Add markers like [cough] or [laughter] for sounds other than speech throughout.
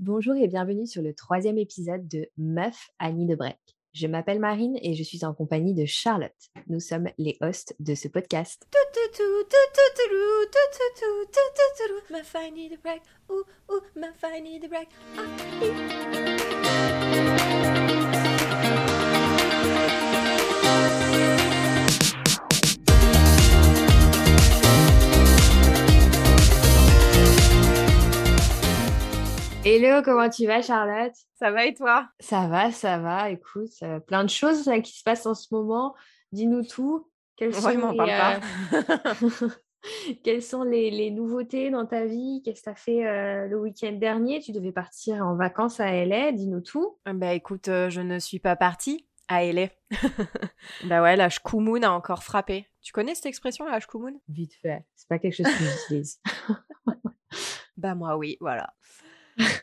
Bonjour et bienvenue sur le troisième épisode de Meuf Annie de Break. Je m'appelle Marine et je suis en compagnie de Charlotte. Nous sommes les hosts de ce podcast. Hello, comment tu vas Charlotte? Ça va et toi? Ça va, ça va. Écoute, euh, plein de choses là, qui se passent en ce moment. Dis-nous tout. Quelles sont, Ouais, m'en les, euh, [laughs] quelles sont les, les nouveautés dans ta vie? Qu'est-ce que tu as fait euh, le week-end dernier? Tu devais partir en vacances à LA. Dis-nous tout. Bah écoute, je ne suis pas partie à LA. [laughs] bah ouais, la Shkumun a encore frappé. Tu connais cette expression, la Shkumun Vite fait. C'est pas quelque chose que j'utilise. [laughs] Bah moi oui, voilà.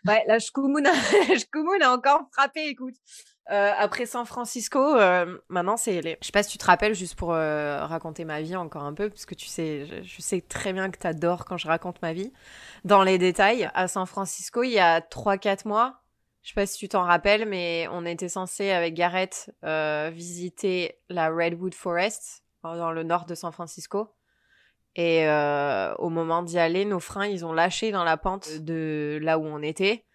Ouais, la Shkumun [laughs] a, encore frappé, écoute. Euh, après San Francisco, euh, maintenant c'est LA. Je sais pas si tu te rappelles, juste pour euh, raconter ma vie encore un peu, parce que tu sais, je, je sais très bien que t'adores quand je raconte ma vie. Dans les détails, à San Francisco, il y a 3-4 mois, je sais pas si tu t'en rappelles, mais on était censé avec Gareth euh, visiter la Redwood Forest dans le nord de San Francisco. Et euh, au moment d'y aller, nos freins, ils ont lâché dans la pente de là où on était.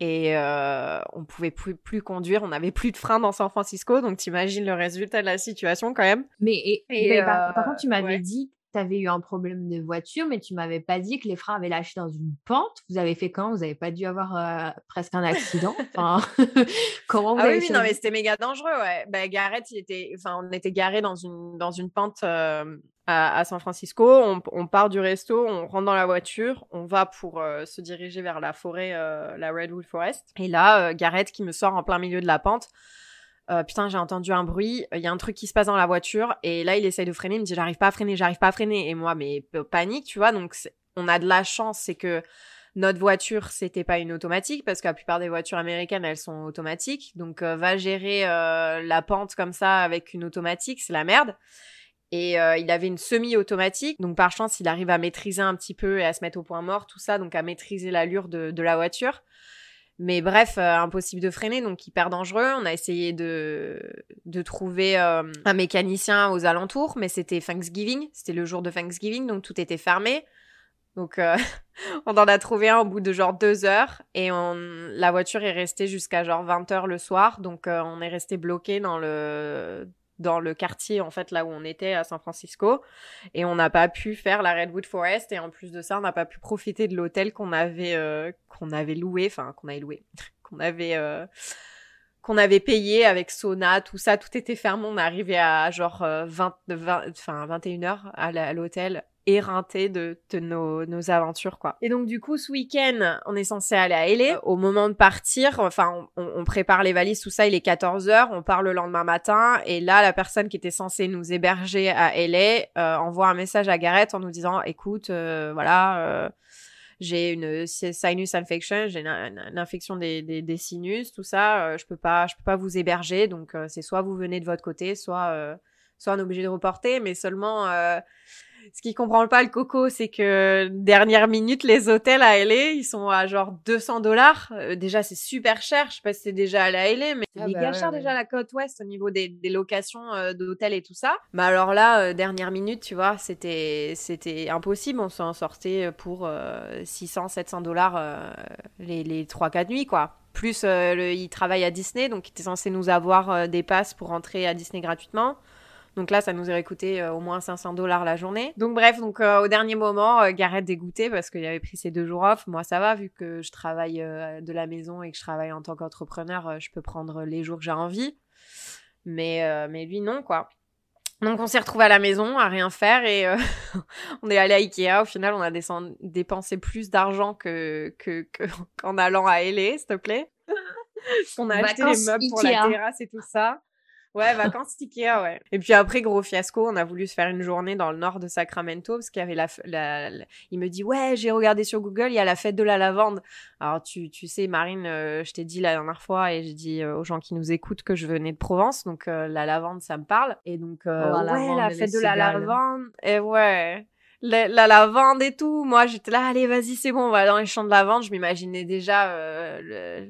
Et euh, on pouvait plus, plus conduire, on n'avait plus de freins dans San Francisco. Donc t'imagines le résultat de la situation quand même. Mais, et- Et, mais par, euh, par contre, tu m'avais ouais. dit que tu avais eu un problème de voiture, mais tu m'avais pas dit que les freins avaient lâché dans une pente. Vous avez fait quand? Vous n'avez pas dû avoir euh, presque un accident? [laughs] Enfin, [laughs] Comment vous Ah avez oui, oui, non, mais c'était méga dangereux, ouais. Gareth, il était, enfin, on était garé dans une, dans une pente à, à San Francisco. On, on part du resto, on rentre dans la voiture, on va pour euh, se diriger vers la forêt, euh, la Redwood Forest. Et là, euh, Gareth qui me sort en plein milieu de la pente. Euh, putain, j'ai entendu un bruit, il y a un truc qui se passe dans la voiture, et là, il essaye de freiner, il me dit, j'arrive pas à freiner, j'arrive pas à freiner. Et moi, mais p- panique, tu vois, donc on a de la chance, c'est que notre voiture, c'était pas une automatique, parce que la plupart des voitures américaines, elles sont automatiques. Donc, euh, va gérer euh, la pente comme ça avec une automatique, c'est la merde. Et euh, il avait une semi-automatique, donc par chance, il arrive à maîtriser un petit peu et à se mettre au point mort, tout ça, donc à maîtriser l'allure de, la voiture. Mais bref, euh, impossible de freiner, donc hyper dangereux. On a essayé de, de trouver euh, un mécanicien aux alentours, mais c'était Thanksgiving, c'était le jour de Thanksgiving, donc tout était fermé. Donc [laughs] on en a trouvé un au bout de genre deux heures et on, la voiture est restée jusqu'à genre 20 heures le soir. Donc on est resté bloqué dans le dans le quartier en fait là où on était à San Francisco et on n'a pas pu faire la Redwood Forest et en plus de ça on n'a pas pu profiter de l'hôtel qu'on avait euh, qu'on avait loué enfin qu'on avait loué [laughs] qu'on avait euh, qu'on avait payé avec sauna tout ça. Tout était fermé on est arrivé à genre euh, 20 20 enfin 21 heures à la- à l'hôtel éreinté de, de nos, nos aventures quoi. Et donc du coup ce week-end on est censé aller à LA. Au moment de partir, enfin on, on prépare les valises tout ça, il est 14h, on part le lendemain matin. Et là la personne qui était censée nous héberger à LA euh, envoie un message à Gareth en nous disant écoute euh, voilà euh, j'ai une sinus infection, j'ai une, infection des, des, des sinus, tout ça, euh, je peux pas je peux pas vous héberger. Donc euh, c'est soit vous venez de votre côté, soit euh, soit on est obligé de reporter. Mais seulement euh, ce qui comprend pas le coco, c'est que dernière minute, les hôtels à LA, ils sont à genre 200 dollars. Euh, déjà, c'est super cher. Je sais pas si c'est déjà à LA, mais c'est Ah bah ouais, cher ouais. déjà à la côte ouest au niveau des, des locations euh, d'hôtels et tout ça. Mais alors là, euh, dernière minute, tu vois, c'était c'était impossible. On s'en sortait pour euh, 600, 700 dollars les les trois quatre nuits, quoi. Plus, le, il travaille à Disney, donc il était censé nous avoir des passes pour rentrer à Disney gratuitement. Donc là, ça nous aurait coûté euh, au moins 500 dollars la journée. Donc bref, donc euh, au dernier moment, euh, Gareth dégoûté parce qu'il avait pris ses deux jours off. Moi, ça va vu que je travaille euh, de la maison et que je travaille en tant qu'entrepreneur, je peux prendre les jours que j'ai envie. Mais mais lui non quoi. Donc on s'est retrouvé à la maison à rien faire et euh, [laughs] on est allé à Ikea. Au final, on a dépensé plus d'argent que que que- [laughs] qu'en allant à LA, s'il te plaît. [laughs] Qu'on a acheté les meubles pour la terrasse et tout ça. Ouais, vacances Ikea, ouais. Et puis après, gros fiasco, on a voulu se faire une journée dans le nord de Sacramento parce qu'il y avait la, la, la- Il me dit, ouais, j'ai regardé sur Google, il y a la fête de la lavande. Alors, tu, tu sais, Marine, euh, je t'ai dit la dernière fois et j'ai dit euh, aux gens qui nous écoutent que je venais de Provence, donc euh, la lavande, ça me parle. Et donc, Oh, ouais, la fête de la lavande. Et ouais. la, lavande et tout. Moi, j'étais là, allez, vas-y, c'est bon, on va dans les champs de lavande. Je m'imaginais déjà euh,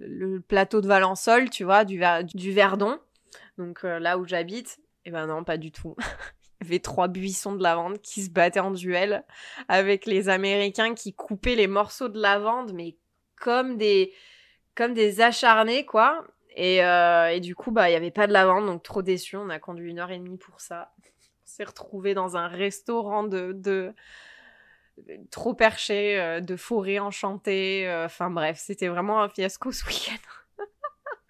le, plateau de Valençol, tu vois, du, du Verdon. Donc euh, là où j'habite. Eh ben non, pas du tout. [laughs] Il y avait trois buissons de lavande qui se battaient en duel avec les Américains qui coupaient les morceaux de lavande, mais comme des, comme des acharnés, quoi. Et, euh, du coup, bah, il n'y avait pas de lavande, donc trop déçu. On a conduit une heure et demie pour ça s'est retrouvé dans un restaurant de, de trop perché, euh, de forêt enchantée. Enfin bref, c'était vraiment un fiasco ce week-end.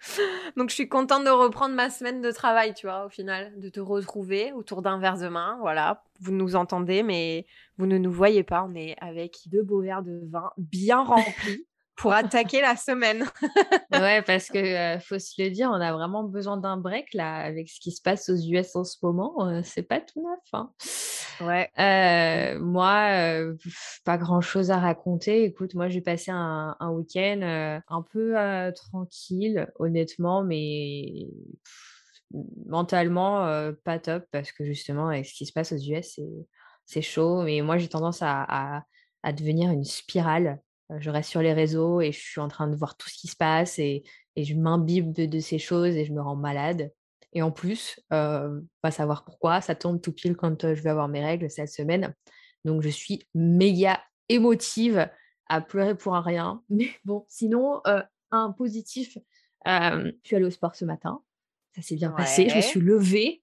[laughs] Donc je suis contente de reprendre ma semaine de travail, tu vois, au final, de te retrouver autour d'un verre de main. Voilà, vous nous entendez, mais vous ne nous voyez pas. On est avec deux beaux verres de vin bien remplis pour attaquer la semaine. [laughs] ouais, parce que faut se le dire, on a vraiment besoin d'un break là avec ce qui se passe aux US en ce moment. c'est pas tout neuf. Hein. Ouais. moi, pas grand chose à raconter. Écoute, moi j'ai passé un, week-end un peu tranquille, honnêtement, mais mentalement pas top parce que justement avec ce qui se passe aux US, c'est chaud. Mais moi j'ai tendance à, à devenir une spirale je reste sur les réseaux et je suis en train de voir tout ce qui se passe et, je m'imbibe de, ces choses et je me rends malade. Et en plus, pas savoir pourquoi, ça tombe tout pile quand je vais avoir mes règles cette semaine. Donc je suis méga émotive à pleurer pour un rien. [laughs] Mais bon, sinon, un positif, je suis allée au sport ce matin. Ça s'est bien passé. Je me suis levée,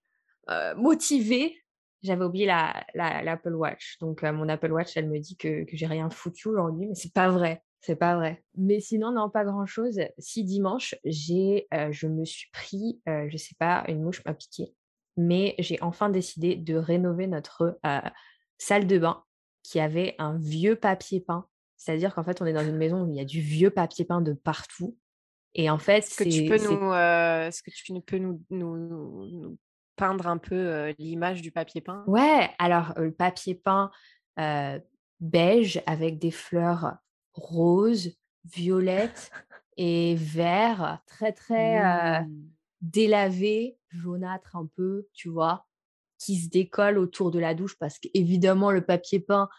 motivée j'avais oublié l'Apple la, Watch. Donc, mon Apple Watch, elle me dit que, que j'ai rien foutu aujourd'hui, mais c'est pas vrai. C'est pas vrai. Mais sinon, non, pas grand chose. Si dimanche, j'ai, je me suis pris, je sais pas, une mouche m'a piqué. Mais j'ai enfin décidé de rénover notre salle de bain qui avait un vieux papier peint. C'est-à-dire qu'en fait, on est dans une maison où il y a du vieux papier peint de partout. Et en fait, est-ce que tu peux nous, est-ce que tu peux nous, nous peindre un peu l'image du papier peint? Ouais, alors le papier peint beige avec des fleurs roses, violettes et vert, très très mmh. délavé, jaunâtre un peu, tu vois, qui se décolle autour de la douche parce qu'évidemment le papier peint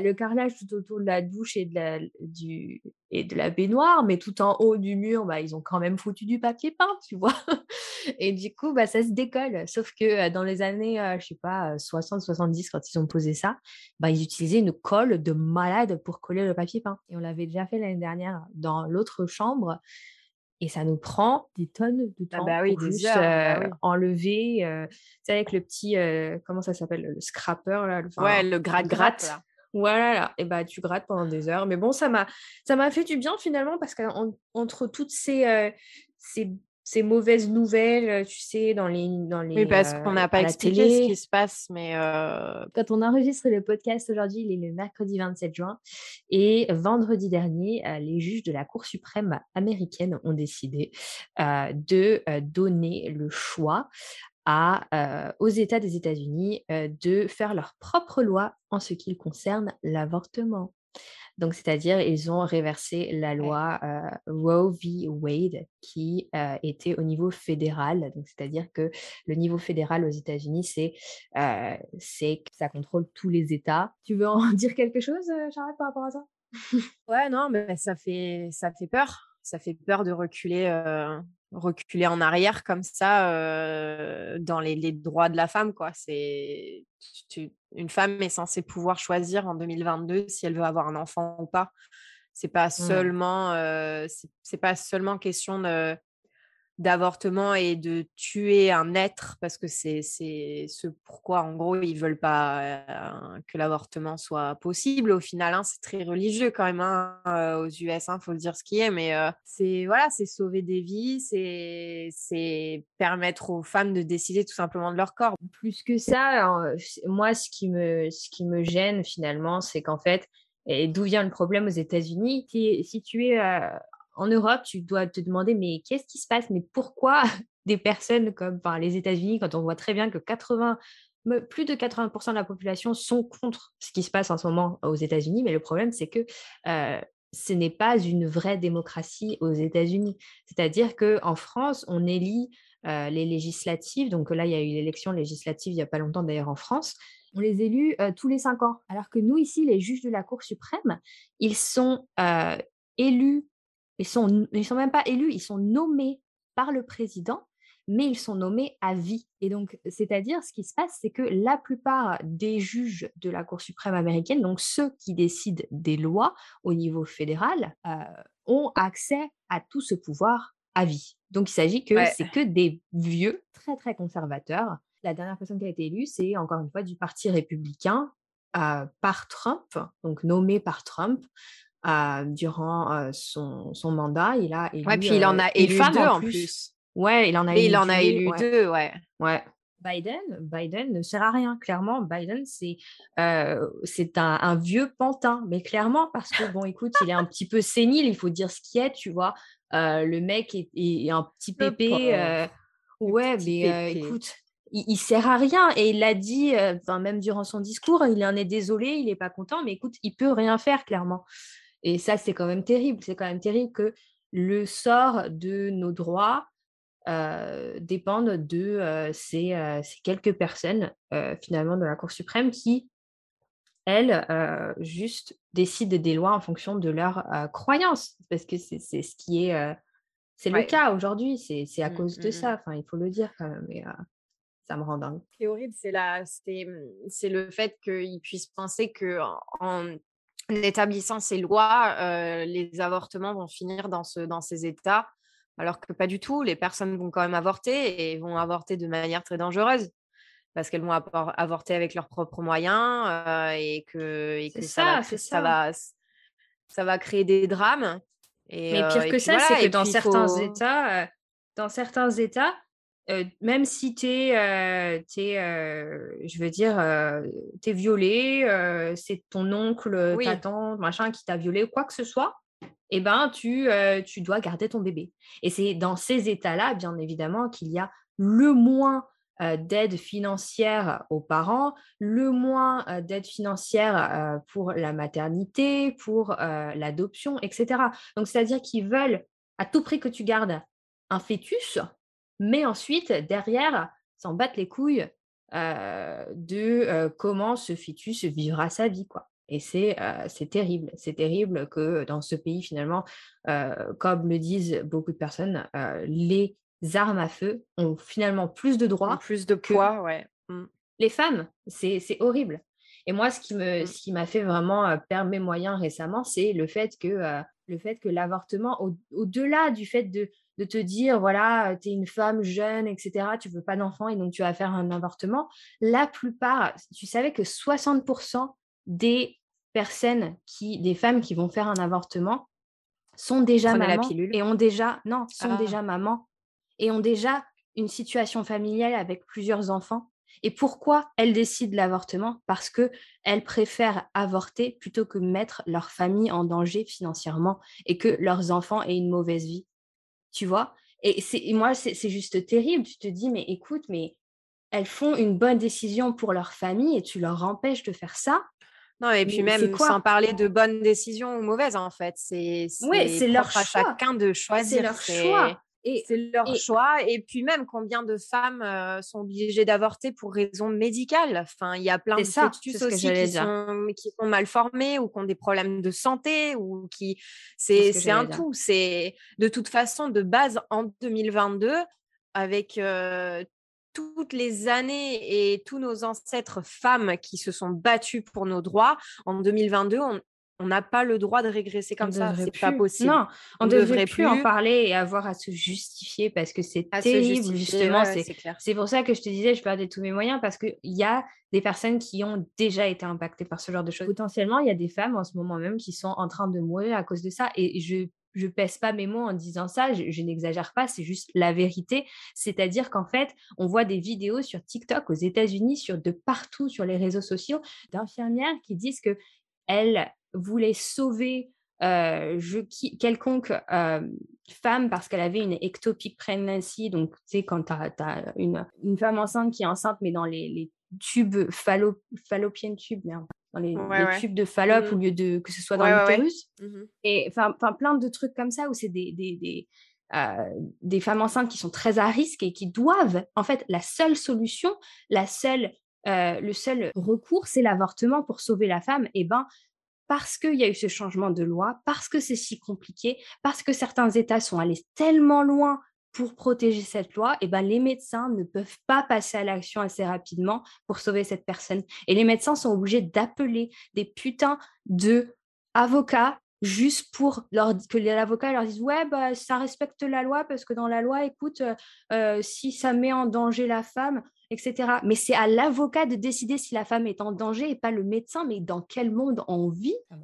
le carrelage tout autour de la douche et de la, du, et de la baignoire, mais tout en haut du mur, bah, ils ont quand même foutu du papier peint, tu vois? [laughs] et du coup, bah, ça se décolle. Sauf que dans les années, je sais pas, 60-70, quand ils ont posé ça, bah, ils utilisaient une colle de malade pour coller le papier peint. Et on l'avait déjà fait l'année dernière dans l'autre chambre. Et ça nous prend des tonnes de ah temps bah oui, pour juste bah enlever. c'est avec le petit, comment ça s'appelle, le scrapper là. ouais, le gratte-gratte. Voilà, et bah tu grattes pendant des heures. Mais bon, ça m'a ça m'a fait du bien finalement parce qu'entre toutes ces, ces, ces, mauvaises nouvelles, tu sais, dans les dans les Oui, parce qu'on n'a pas expliqué ce qui se passe, mais quand on enregistre le podcast aujourd'hui, il est le mercredi 27 juin et vendredi dernier, les juges de la Cour suprême américaine ont décidé de donner le choix à, aux États des États-Unis de faire leur propre loi en ce qui concerne l'avortement. Donc, c'est-à-dire, ils ont réversé la loi Roe v. Wade qui était au niveau fédéral. Donc, c'est-à-dire que le niveau fédéral aux États-Unis, c'est c'est que ça contrôle tous les États. Tu veux en [laughs] dire quelque chose, Charlotte, par rapport à ça? Ouais, non, mais ça fait, ça fait peur. Ça fait peur de reculer reculer en arrière comme ça dans les, droits de la femme quoi. C'est une femme est censée pouvoir choisir en 2022 si elle veut avoir un enfant ou pas. C'est pas seulement c'est pas seulement question de d'avortement et de tuer un être parce que c'est ce pourquoi en gros ils veulent pas euh, que l'avortement soit possible au final hein, c'est très religieux quand même hein, euh, aux US il faut le dire ce qui est mais euh, c'est voilà c'est sauver des vies c'est permettre aux femmes de décider tout simplement de leur corps. Plus que ça moi ce qui me ce qui me gêne finalement c'est qu'en fait et d'où vient le problème aux États-Unis Si tu es en Europe, tu dois te demander, mais qu'est-ce qui se passe? Mais pourquoi [laughs] des personnes comme les États-Unis, quand on voit très bien que 80, plus de 80% de la population sont contre ce qui se passe en ce moment aux États-Unis, mais le problème, c'est que ce n'est pas une vraie démocratie aux États-Unis. C'est-à-dire qu'en France, on élit euh, les législatives. Donc là, il y a eu l'élection législative il n'y a pas longtemps d'ailleurs en France. On les élit euh, tous les cinq ans. Alors que nous, ici, les juges de la Cour suprême, ils sont euh, élus, ils sont, ils sont même pas élus, ils sont nommés par le président mais ils sont nommés à vie. Et donc, c'est-à-dire, ce qui se passe, c'est que la plupart des juges de la Cour suprême américaine, donc ceux qui décident des lois au niveau fédéral, euh, ont accès à tout ce pouvoir à vie. Donc, il s'agit que c'est que des vieux très, très conservateurs. La dernière personne qui a été élue, c'est encore une fois du Parti républicain euh, par Trump, donc nommé par Trump. Euh, durant son, son, mandat, il a élu. Ouais, puis il en a élu deux en plus. Ouais, il en a élu il en a élu deux, ouais. Ouais. Biden, Biden ne sert à rien. Clairement, Biden, c'est euh, c'est un, un, vieux pantin. Mais clairement, parce que, bon, écoute, il est un petit peu sénile, il faut dire ce qui est, tu vois. Euh, le mec est, est, un petit pépé. Euh, ouais, mais écoute, il, il, sert à rien. Et il l'a dit, enfin même durant son discours, il en est désolé, il n'est pas content, mais écoute, il peut rien faire, clairement. Et ça, c'est quand même terrible. C'est quand même terrible que le sort de nos droits euh, dépendent de euh, ces, euh, ces, quelques personnes finalement de la Cour suprême qui, elles, juste décident des lois en fonction de leurs croyances, parce que c'est ce qui est, c'est le cas aujourd'hui, c'est à mmh, cause de mmh, mmh. ça, enfin il faut le dire quand même, mais ça me rend dingue. Ce qui est horrible, c'est c'est le fait qu'ils puissent penser que en, établissant ces lois, les avortements vont finir dans, ce, dans ces états alors que pas du tout, les personnes vont quand même avorter et vont avorter de manière très dangereuse parce qu'elles vont avorter avec leurs propres moyens euh, et que, ça, va, ça. va, créer des drames. Et, Mais pire euh, que ça, c'est que dans certains, états, euh, dans certains États, même si tu es, je veux dire, tu es violé, c'est ton oncle, ta tante, machin qui t'a violé, quoi que ce soit, eh ben, tu, tu dois garder ton bébé. Et c'est dans ces états-là, bien évidemment, qu'il y a le moins d'aide financière aux parents, le moins d'aide financière pour la maternité, pour l'adoption, etc. Donc, c'est-à-dire qu'ils veulent à tout prix que tu gardes un fœtus, mais ensuite, derrière, s'en battent les couilles de comment ce fœtus vivra sa vie, quoi. Et c'est terrible. C'est terrible que dans ce pays, finalement, comme le disent beaucoup de personnes, les armes à feu ont finalement plus de droits. Plus de poids, ouais. Mmh. Les femmes, c'est horrible. Et moi, ce qui me, mmh. ce qui m'a fait vraiment perdre mes moyens récemment, c'est le fait que le fait que l'avortement, au-delà du fait de, de, te dire, voilà, tu es une femme jeune, etc., tu veux pas d'enfant et donc tu vas faire un avortement, la plupart, tu savais que 60% des personnes qui, des femmes qui vont faire un avortement sont déjà mamans et ont déjà, non, sont ah. déjà mamans et ont déjà une situation familiale avec plusieurs enfants. Et pourquoi elles décident l'avortement? Parce que elles préfèrent avorter plutôt que mettre leur famille en danger financièrement et que leurs enfants aient une mauvaise vie. Tu vois? Et c'est moi, c'est juste terrible. Tu te dis, mais écoute, mais elles font une bonne décision pour leur famille et tu leur empêches de faire ça. Non, et puis même sans parler de bonnes décisions ou mauvaises, en fait. C'est leur choix. à chacun de choisir. C'est leur choix. Et, c'est leur choix. Et puis même, combien de femmes euh, sont obligées d'avorter pour raisons médicales Enfin, il y a plein de ça, fœtus aussi qui sont, qui sont, mal formés ou qui ont des problèmes de santé ou qui... C'est un tout. C'est de toute façon, de base, en 2022, avec euh, toutes les années et tous nos ancêtres femmes qui se sont battus pour nos droits, en 2022, on n'a pas le droit de régresser comme ça. C'est pas possible. Non, on ne devrait, plus en parler et avoir à se justifier parce que c'est terrible, justement. c'est pour ça que je te disais, je perdais tous mes moyens parce qu'il y a des personnes qui ont déjà été impactées par ce genre de choses. Potentiellement, il y a des femmes en ce moment même qui sont en train de mourir à cause de ça. Et je je pèse pas mes mots en disant ça, je, n'exagère pas, c'est juste la vérité. C'est-à-dire qu'en fait, on voit des vidéos sur TikTok aux États-Unis, sur de partout sur les réseaux sociaux, d'infirmières qui disent que elles voulaient sauver euh, je, quelconque euh, femme parce qu'elle avait une ectopic pregnancy, donc tu sais, quand tu as, une, une, femme enceinte qui est enceinte, mais dans les, les tubes fallo, fallopiennes tubes, dans les, tubes de Fallope mmh. au lieu de que ce soit dans l'utérus. Mmh et enfin, plein de trucs comme ça où c'est des, des, des, euh, des, femmes enceintes qui sont très à risque et qui doivent, en fait, la seule solution, la seule, euh, le seul recours, c'est l'avortement pour sauver la femme. Et ben, parce qu'il y a eu ce changement de loi, parce que c'est si compliqué, parce que certains États sont allés tellement loin pour protéger cette loi, et ben, les médecins ne peuvent pas passer à l'action assez rapidement pour sauver cette personne. Et les médecins sont obligés d'appeler des putains de avocats juste pour que l'avocat leur dise ouais bah ça respecte la loi parce que dans la loi écoute euh, euh, si ça met en danger la femme etc mais c'est à l'avocat de décider si la femme est en danger et pas le médecin. Mais dans quel monde on vit? Ah,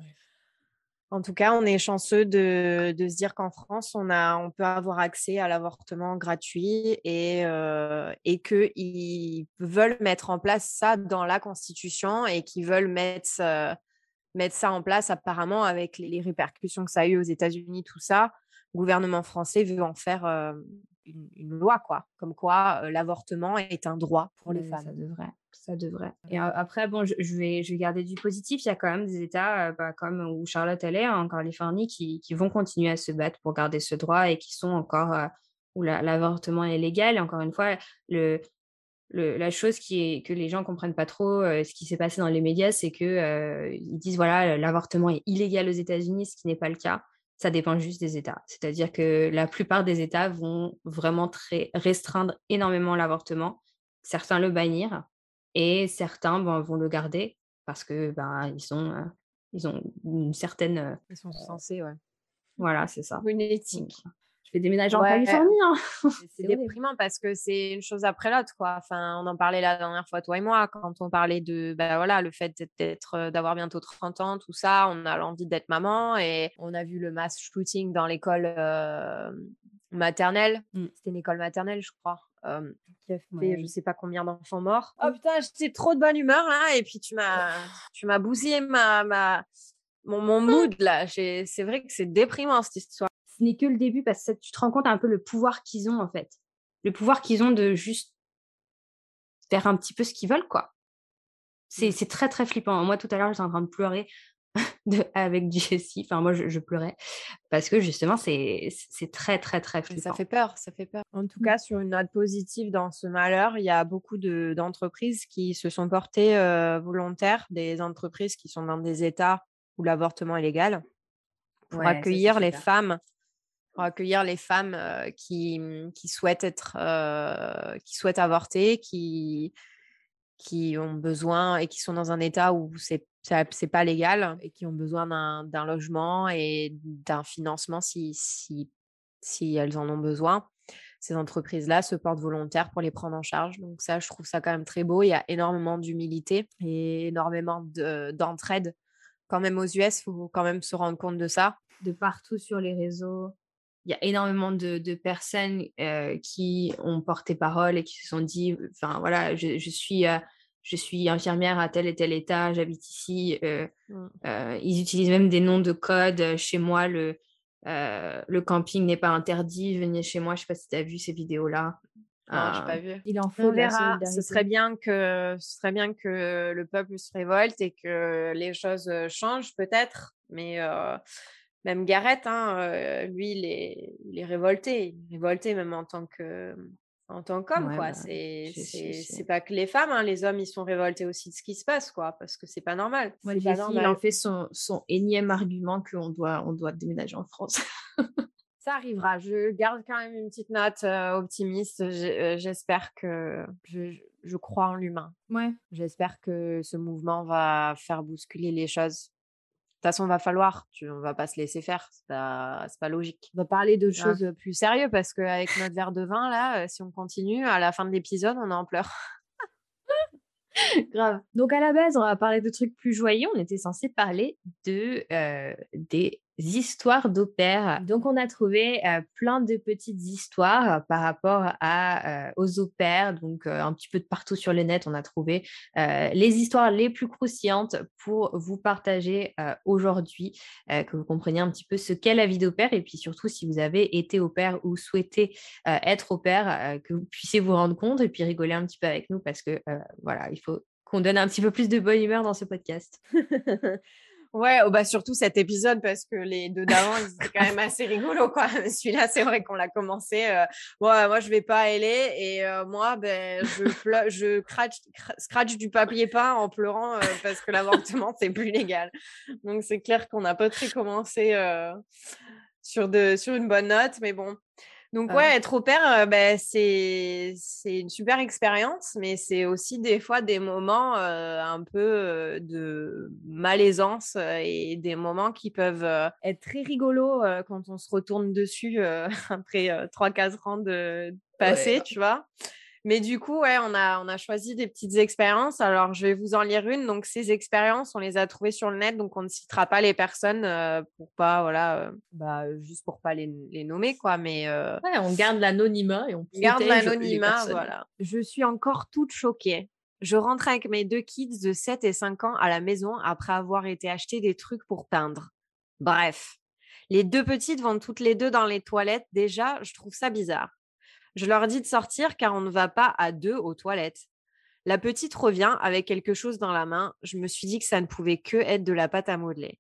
en tout cas, on est chanceux de, se dire qu'en France, on, a, on peut avoir accès à l'avortement gratuit et, euh, et qu'ils veulent mettre en place ça dans la Constitution et qu'ils veulent mettre, euh, mettre ça en place apparemment avec les, répercussions que ça a eu aux États-Unis, tout ça. Le gouvernement français veut en faire euh, une, loi, quoi. Comme quoi euh, l'avortement est un droit pour les femmes. Ça devrait ça devrait. Et après, bon, je, vais, je vais garder du positif. Il y a quand même des États, euh, bah, comme où Charlotte elle est, hein, en Californie, qui, qui, vont continuer à se battre pour garder ce droit et qui sont encore euh, où l'avortement est légal. Et encore une fois, le, le, la chose qui est que les gens comprennent pas trop, euh, ce qui s'est passé dans les médias, c'est que ils disent voilà, l'avortement est illégal aux États-Unis, ce qui n'est pas le cas. Ça dépend juste des États. C'est-à-dire que la plupart des États vont vraiment très restreindre énormément l'avortement, certains le bannir, et certains ben, vont le garder parce que ben, ils, euh, ils ont une certaine. Euh, ils sont censés, ouais. Voilà, c'est ça. Une éthique. Je vais déménager en Californie. Hein. [laughs] C'est déprimant parce que c'est une chose après l'autre, quoi. Enfin, on en parlait la dernière fois, toi et moi, quand on parlait de, ben voilà, le fait d'être, euh, d'avoir bientôt 30 ans, tout ça, on a l'envie d'être maman et on a vu le mass shooting dans l'école maternelle. Mmh. C'était une école maternelle, je crois qui a fait je sais pas combien d'enfants morts. Oh putain, j'étais trop de bonne humeur là et puis tu m'as tu m'as bousillé ma, ma mon, mon mood là. C'est vrai que c'est déprimant cette histoire. Ce n'est que le début parce que tu te rends compte un peu le pouvoir qu'ils ont en fait. Le pouvoir qu'ils ont de juste faire un petit peu ce qu'ils veulent quoi. C'est très très flippant. Moi tout à l'heure j'étais en train de pleurer [laughs] avec [laughs] Jessie. Enfin, moi, je, pleurais parce que justement, c'est très, très, très flippant. Ça fait peur, ça fait peur. En tout mmh. cas, sur une note positive dans ce malheur, il y a beaucoup d'entreprises qui se sont portées volontaires, des entreprises qui sont dans des États où l'avortement est légal, pour accueillir les femmes accueillir les femmes qui, qui, souhaitent être, qui souhaitent avorter, qui, qui ont besoin et qui sont dans un état où c'est c'est pas légal et qui ont besoin d'un logement et d'un financement si, si, si elles en ont besoin. Ces entreprises-là se portent volontaires pour les prendre en charge. Donc ça, je trouve ça quand même très beau. Il y a énormément d'humilité et énormément d'entraide. quand même aux US, il faut quand même se rendre compte de ça. De partout sur les réseaux, il y a énormément de, de personnes euh, qui ont porté parole et qui se sont dit, enfin voilà, je, je suis... Euh, je suis infirmière à tel et tel état, j'habite ici. Euh, mmh. euh, ils utilisent même des noms de code. Chez moi, le, le camping n'est pas interdit. Venez chez moi. Je ne sais pas si tu as vu ces vidéos-là. Non, je pas vu. Il en faut. verra. Ce serait bien que ce serait bien que le peuple se révolte et que les choses changent peut-être. Mais même Gareth, hein, lui, il est, il est révolté. Il est révolté même en tant que en tant qu'homme, quoi. Bah, c'est, pas que les femmes, hein, les hommes, ils sont révoltés aussi de ce qui se passe, quoi, parce que c'est pas normal. Pas normal. il en fait son, son énième argument qu'on doit, on doit déménager en France. [laughs] Ça arrivera. Je garde quand même une petite note optimiste. j'espère que je, je, crois en l'humain. Ouais. J'espère que ce mouvement va faire bousculer les choses toute façon, va falloir. Tu, on va pas se laisser faire. C'est pas, pas logique. On va parler de choses plus sérieuses parce qu'avec notre verre de vin, là, si on continue, à la fin de l'épisode, on est en pleurs. Grave. Donc à la base, on va parler de trucs plus joyeux. On était censé parler de des histoires d'opères. Donc, on a trouvé euh, plein de petites histoires euh, par rapport à, euh, aux opères. Donc, un petit peu de partout sur le net, on a trouvé les histoires les plus croustillantes pour vous partager aujourd'hui, que vous compreniez un petit peu ce qu'est la vie d'opère et puis surtout si vous avez été au père ou souhaitez être au père, que vous puissiez vous rendre compte et puis rigoler un petit peu avec nous parce que voilà, il faut qu'on donne un petit peu plus de bonne humeur dans ce podcast. [laughs] Ouais, oh, bah surtout cet épisode parce que les deux d'avant, ils étaient quand même assez rigolos, quoi. Celui-là, c'est vrai qu'on l'a commencé. Euh, moi, je vais pas aller et euh, moi, ben, je, je scratch, du papier peint en pleurant euh, parce que l'avortement, c'est plus légal. Donc, c'est clair qu'on n'a pas très commencé sur, de, sur une bonne note, mais bon. Donc ouais, être au père, ben, c'est une super expérience, mais c'est aussi des fois des moments un peu de malaisance et des moments qui peuvent être très rigolos quand on se retourne dessus [laughs] après 3-4 ans de passé, tu vois? Mais du coup, ouais, on a, on a choisi des petites expériences. Alors, je vais vous en lire une. Donc, ces expériences, on les a trouvées sur le net. Donc, on ne citera pas les personnes euh, pour pas, voilà, euh, bah, juste pour pas les, les nommer, quoi. Mais euh, ouais, on garde l'anonymat et on garde l'anonymat, voilà. Je suis encore toute choquée. Je rentre avec mes deux kids de 7 et 5 ans à la maison après avoir été acheter des trucs pour peindre. Bref, les deux petites vont toutes les deux dans les toilettes. Déjà, je trouve ça bizarre. Je leur dis de sortir car on ne va pas à deux aux toilettes. La petite revient avec quelque chose dans la main. Je me suis dit que ça ne pouvait que être de la pâte à modeler.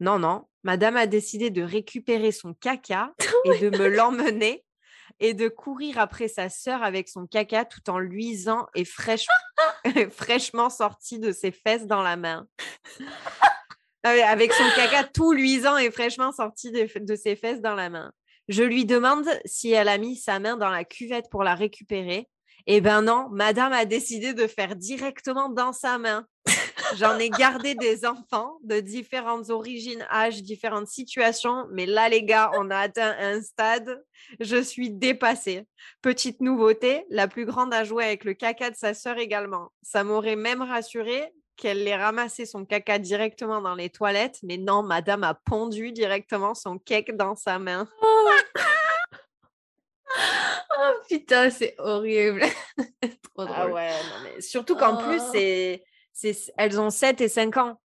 Non, non, madame a décidé de récupérer son caca [laughs] et de me l'emmener et de courir après sa sœur avec son caca tout en luisant et [laughs] fraîchement sorti de ses fesses dans la main. Ah avec son caca tout luisant et fraîchement sorti de ses fesses dans la main. Je lui demande si elle a mis sa main dans la cuvette pour la récupérer. Eh ben non, madame a décidé de faire directement dans sa main. J'en ai gardé [laughs] des enfants de différentes origines, âges, différentes situations, mais là, les gars, on a atteint un stade. Je suis dépassée. Petite nouveauté, la plus grande a joué avec le caca de sa sœur également. Ça m'aurait même rassurée qu'elle ait ramassé son caca directement dans les toilettes, mais non, madame a pondu directement son cake dans sa main. oh, [laughs] oh putain, c'est horrible. [laughs] Trop ah ouais, non, mais surtout qu'en plus, oh. c'est, elles ont 7 et 5 ans.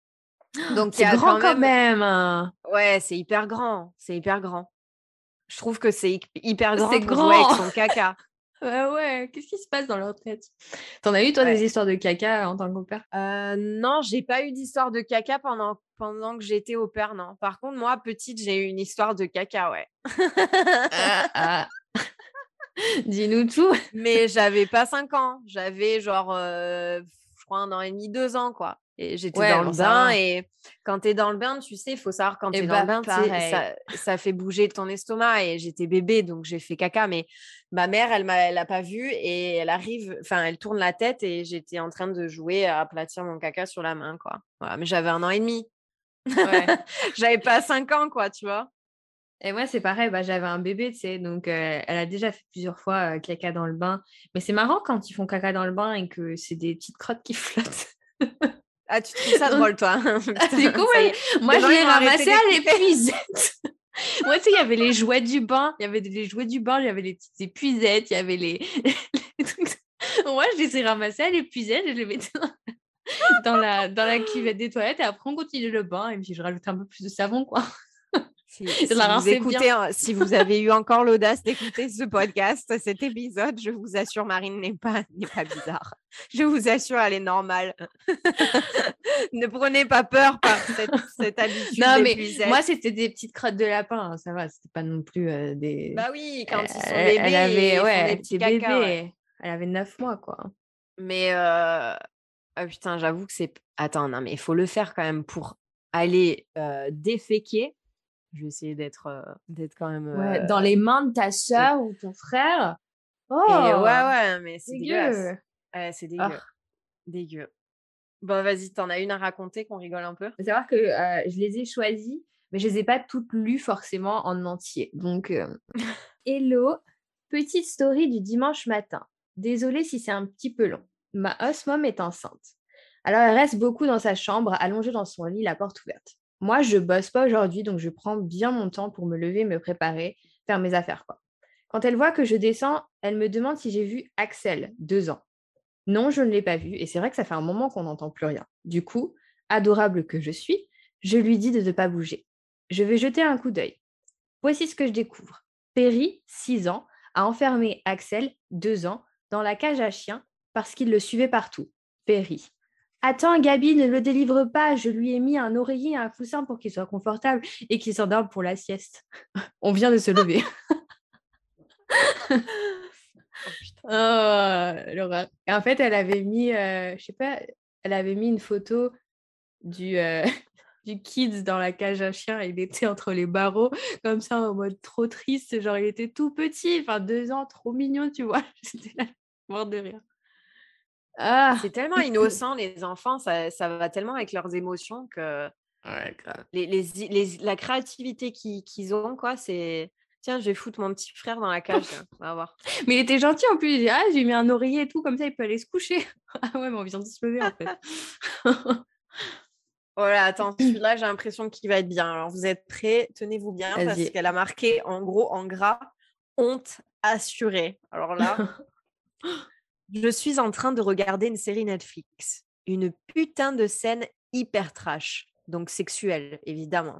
Donc c'est grand quand même. Ouais, c'est hyper grand. C'est hyper grand. Je trouve que c'est hyper grand pour grand. jouer avec son caca. [laughs] Ouais, ouais, qu'est-ce qui se passe dans leur tête? T'en as eu, toi, des histoires de caca en tant qu'au-père euh, Non, j'ai pas eu d'histoire de caca pendant, pendant que j'étais au père, non. Par contre, moi, petite, j'ai eu une histoire de caca, ouais. Ah, [laughs] ah. Dis-nous tout. Mais j'avais pas 5 ans. J'avais genre, euh, je crois, un an et demi, deux ans, quoi. Et j'étais dans le bain. Et quand tu es dans le bain, tu sais, il faut savoir quand tu es dans le bah, bain, ça, ça, fait bouger ton estomac. Et j'étais bébé, donc j'ai fait caca. Mais ma mère, elle m'a, elle pas vu et elle arrive, enfin, elle tourne la tête et j'étais en train de jouer à aplatir mon caca sur la main, quoi. Voilà, mais j'avais un an et demi. Ouais. [laughs] j'avais pas cinq ans, quoi, tu vois. Et moi, c'est pareil, bah, j'avais un bébé, tu sais, donc elle a déjà fait plusieurs fois caca dans le bain. Mais c'est marrant quand ils font caca dans le bain et que c'est des petites crottes qui [laughs] flottent. Ah, tu trouves ça drôle, toi [laughs] C'est cool. Moi, je l'ai ramassé à l'épuisette. [laughs] Moi, tu sais, il y avait les jouets du bain. Il y avait les jouets du bain, il y avait les petites épuisettes, il y avait les, [laughs] trucs. Moi, je les ai ramassés à l'épuisette et je les mettais dans la, dans la cuvette des toilettes et après, on continue le bain et puis je rajoutais un peu plus de savon, quoi. Si, [laughs] vous écoutez, si vous avez eu encore [laughs] l'audace d'écouter ce podcast, cet épisode, je vous assure, Marine n'est pas, n'est pas bizarre. Je vous assure, elle est normale. [laughs] ne prenez pas peur par cette, cette habitude. Non, mais moi, c'était des petites crottes de lapin. Hein, ça va, c'était pas non plus euh, des. Bah oui, quand ils sont bébés. Elle avait, ouais, des petits bébés. Elle avait neuf mois, quoi. Mais, euh... oh, putain, j'avoue que c'est. Attends, non, mais il faut le faire quand même pour aller euh, déféquer je vais essayer d'être euh, d'être quand même ouais, dans les mains de ta soeur ou ton frère. Oh, ouais, ouais, mais c'est dégueu. Ouais, c'est dégueu. Ah. Dégueu. Bon, vas-y, t'en as une à raconter qu'on rigole un peu? Faut savoir que je les ai choisies, mais je les ai pas toutes lues forcément en entier. Donc, [laughs] hello, petite story du dimanche matin. Désolée si c'est un petit peu long. Ma host mom est enceinte. Alors, elle reste beaucoup dans sa chambre, allongée dans son lit, la porte ouverte moi, je bosse pas aujourd'hui, donc je prends bien mon temps pour me lever, me préparer, faire mes affaires. Quand elle voit que je descends, elle me demande si j'ai vu Axel, deux ans. Non, je ne l'ai pas vu, et c'est vrai que ça fait un moment qu'on n'entend plus rien. Du coup, adorable que je suis, je lui dis de ne pas bouger. Je vais jeter un coup d'œil. Voici ce que je découvre. Perry, 6 ans, a enfermé Axel, deux ans, dans la cage à chiens parce qu'il le suivait partout. Perry. Attends, Gabi, ne le délivre pas. Je lui ai mis un oreiller et un coussin pour qu'il soit confortable et qu'il s'endorme pour la sieste. [laughs] On vient de se lever. [laughs] oh, en fait, elle avait mis, euh, je sais pas, elle avait mis une photo du, euh, [laughs] du kids dans la cage à chien. Il était entre les barreaux, comme ça, en mode trop triste. Genre, il était tout petit, enfin, deux ans, trop mignon, tu vois. J'étais là, mort de rire. Ah. C'est tellement innocent, les enfants, ça, ça, va tellement avec leurs émotions que ouais, grave. Les, les, la créativité qu'ils ont, quoi, c'est tiens, je vais foutre mon petit frère dans la cage, on va voir. [laughs] Mais il était gentil en plus, il dit, ah, j'ai mis un oreiller et tout, comme ça il peut aller se coucher. ah [laughs] ouais, mais on vient de se lever en fait. [laughs] Voilà, attends, celui-là, j'ai l'impression qu'il va être bien. Alors, vous êtes prêts? Tenez-vous bien parce qu'elle a marqué en gros, en gras, honte assurée. Alors là, je suis en train de regarder une série Netflix. Une putain de scène hyper trash, donc sexuelle, évidemment.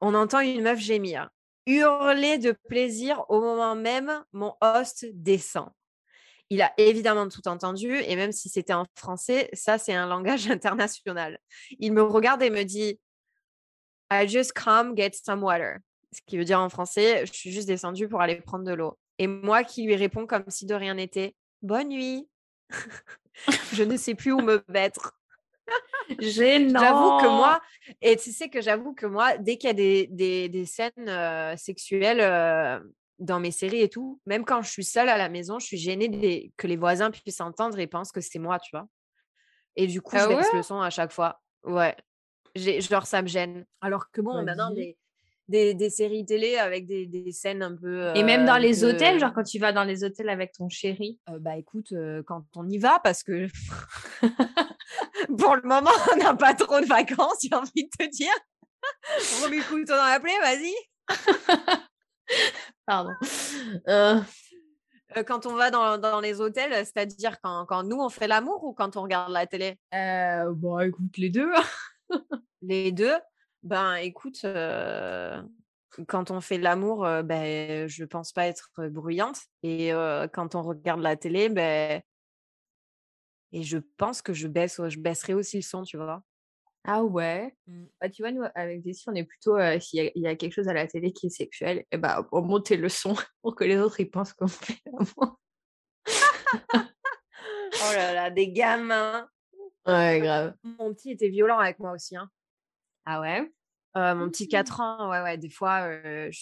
On entend une meuf gémir, hurler de plaisir au moment même mon host descend. Il a évidemment tout entendu et même si c'était en français, ça c'est un langage [laughs] international. Il me regarde et me dit I just come get some water. Ce qui veut dire en français, je suis juste descendue pour aller prendre de l'eau. Et moi qui lui réponds comme si de rien n'était, bonne nuit. [laughs] je ne [laughs] sais plus où me mettre. Gênant. J'avoue que moi, et tu sais que j'avoue que moi, dès qu'il y a des, des, des scènes euh, sexuelles, euh, dans mes séries et tout, même quand je suis seule à la maison, je suis gênée que les voisins puissent entendre et pensent que c'est moi, tu vois? Et du coup, je ah laisse le son à chaque fois. Ouais. Genre, ça me gêne. Alors que bon, maintenant, des, des, des, séries télé avec des, des scènes un peu. et même dans les hôtels, genre quand tu vas dans les hôtels avec ton chéri? Euh, Bah écoute, euh, quand on y va, parce que [laughs] pour le moment, on n'a pas trop de vacances, j'ai envie de te dire. [laughs] on lui coule dans la plaie, vas-y. [laughs] Pardon. Euh. Euh, quand on va dans, les hôtels, c'est-à-dire quand, nous on fait l'amour ou quand on regarde la télé? Euh, Bon, écoute, les deux. les deux Ben écoute, quand on fait l'amour, ben, je pense pas être bruyante. Et quand on regarde la télé, ben, et je pense que je baisse, je baisserai aussi le son, tu vois? Ah ouais? Mmh. Bah, tu vois, nous, avec Jessie, on est plutôt, s'il y, a quelque chose à la télé qui est sexuel, et eh bah, on monte le son [laughs] pour que les autres ils pensent qu'on fait l'amour. oh là là, des gamins. Ouais, grave. Mon petit était violent avec moi aussi. Hein. Ah ouais? Mon petit 4 mmh. ans, ouais, ouais, des fois,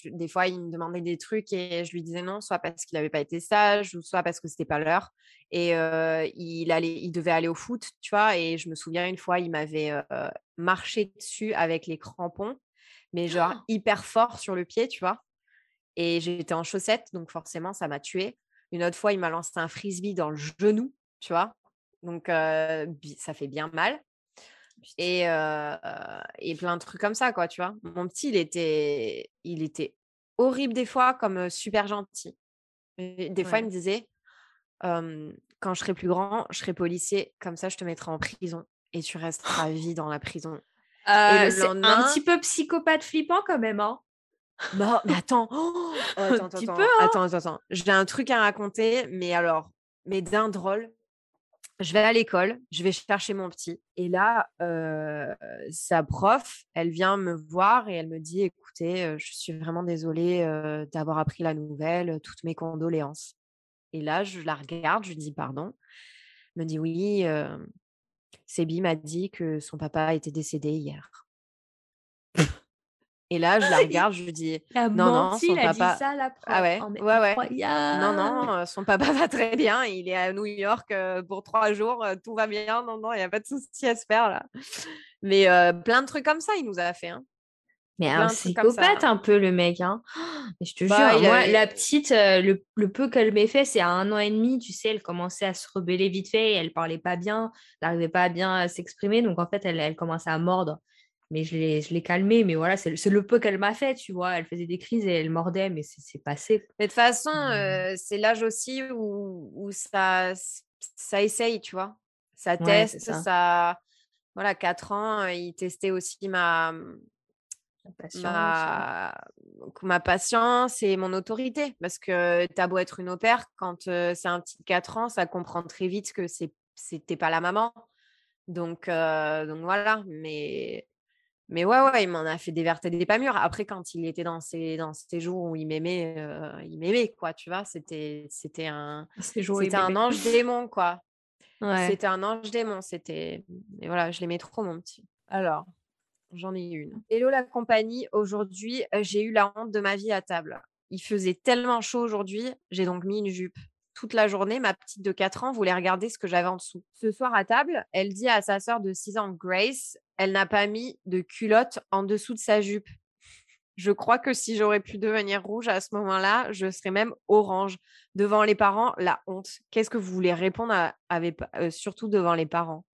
des fois, il me demandait des trucs et je lui disais non, soit parce qu'il n'avait pas été sage, ou soit parce que c'était pas l'heure. Et il, allait, il devait aller au foot, tu vois. et je me souviens une fois, il m'avait marché dessus avec les crampons, mais genre oh! hyper fort sur le pied, tu vois. Et j'étais en chaussettes, donc forcément, ça m'a tué. Une autre fois, il m'a lancé un frisbee dans le genou, tu vois? Donc, ça fait bien mal et, et plein de trucs comme ça, quoi, tu vois? Mon petit, il était, il était horrible des fois, comme super gentil. des fois, il me disait, quand je serai plus grand, je serai policier, comme ça, je te mettrai en prison et tu resteras à [gasps] vie dans la prison. c'est un petit peu psychopathe flippant quand même, hein? Bah, mais attends, [gasps] oh, attends, attends, attends, hein? attends, attends, j'ai un truc à raconter, mais alors, mais d'un drôle, je vais à l'école, je vais chercher mon petit. Et là, sa prof, elle vient me voir et elle me dit, écoutez, je suis vraiment désolée d'avoir appris la nouvelle, toutes mes condoléances. Et là, je la regarde, je lui dis, pardon. Elle me dit, oui, Sébi m'a dit que son papa était décédé hier. Et là, je la regarde, je lui dis non, non, son papa. ça, la Ah ouais, ouais, ouais. Non, non, son papa va très bien. Il est à New York pour trois jours. Tout va bien. Non, non, il n'y a pas de souci à se faire là. Mais plein de trucs comme ça, il nous a fait. Hein. Mais un psychopathe un peu le mec. Hein. [gasps] Mais je te bah, jure, moi, la petite, le, peu qu'elle m'ait fait, c'est à un an et demi, tu sais, elle commençait à se rebeller vite fait, elle parlait pas bien, elle n'arrivait pas à bien s'exprimer, donc en fait, elle, elle commençait à mordre mais je l'ai calmée. Mais voilà, c'est le peu qu'elle m'a fait, tu vois. Elle faisait des crises et elle mordait, mais c'est passé. Mais de toute façon, mmh. c'est l'âge aussi où, où, ça, ça essaye, tu vois. Ça teste, ça. Voilà, 4 ans, il testait aussi ma, ma, ma, patience et mon autorité. Parce que t'as beau être une opère, quand c'est un petit 4 ans, ça comprend très vite que c'était pas la maman. Donc, donc voilà, mais mais ouais, ouais, il m'en a fait des vertes et des pas mûres. Après, quand il était dans ces, dans ces jours où il m'aimait, il m'aimait, quoi, tu vois. C'était, c'était un, c'était un ange démon, quoi. C'était un ange démon. C'était, et voilà, je l'aimais trop, mon petit. Alors, j'en ai une. Hello la compagnie. Aujourd'hui, j'ai eu la honte de ma vie à table. Il faisait tellement chaud aujourd'hui, j'ai donc mis une jupe toute la journée, ma petite de 4 ans voulait regarder ce que j'avais en dessous. Ce soir à table, elle dit à sa sœur de 6 ans, Grace, elle n'a pas mis de culotte en dessous de sa jupe. Je crois que si j'aurais pu devenir rouge à ce moment-là, je serais même orange. Devant les parents, la honte. Qu'est-ce que vous voulez répondre à, euh, surtout devant les parents?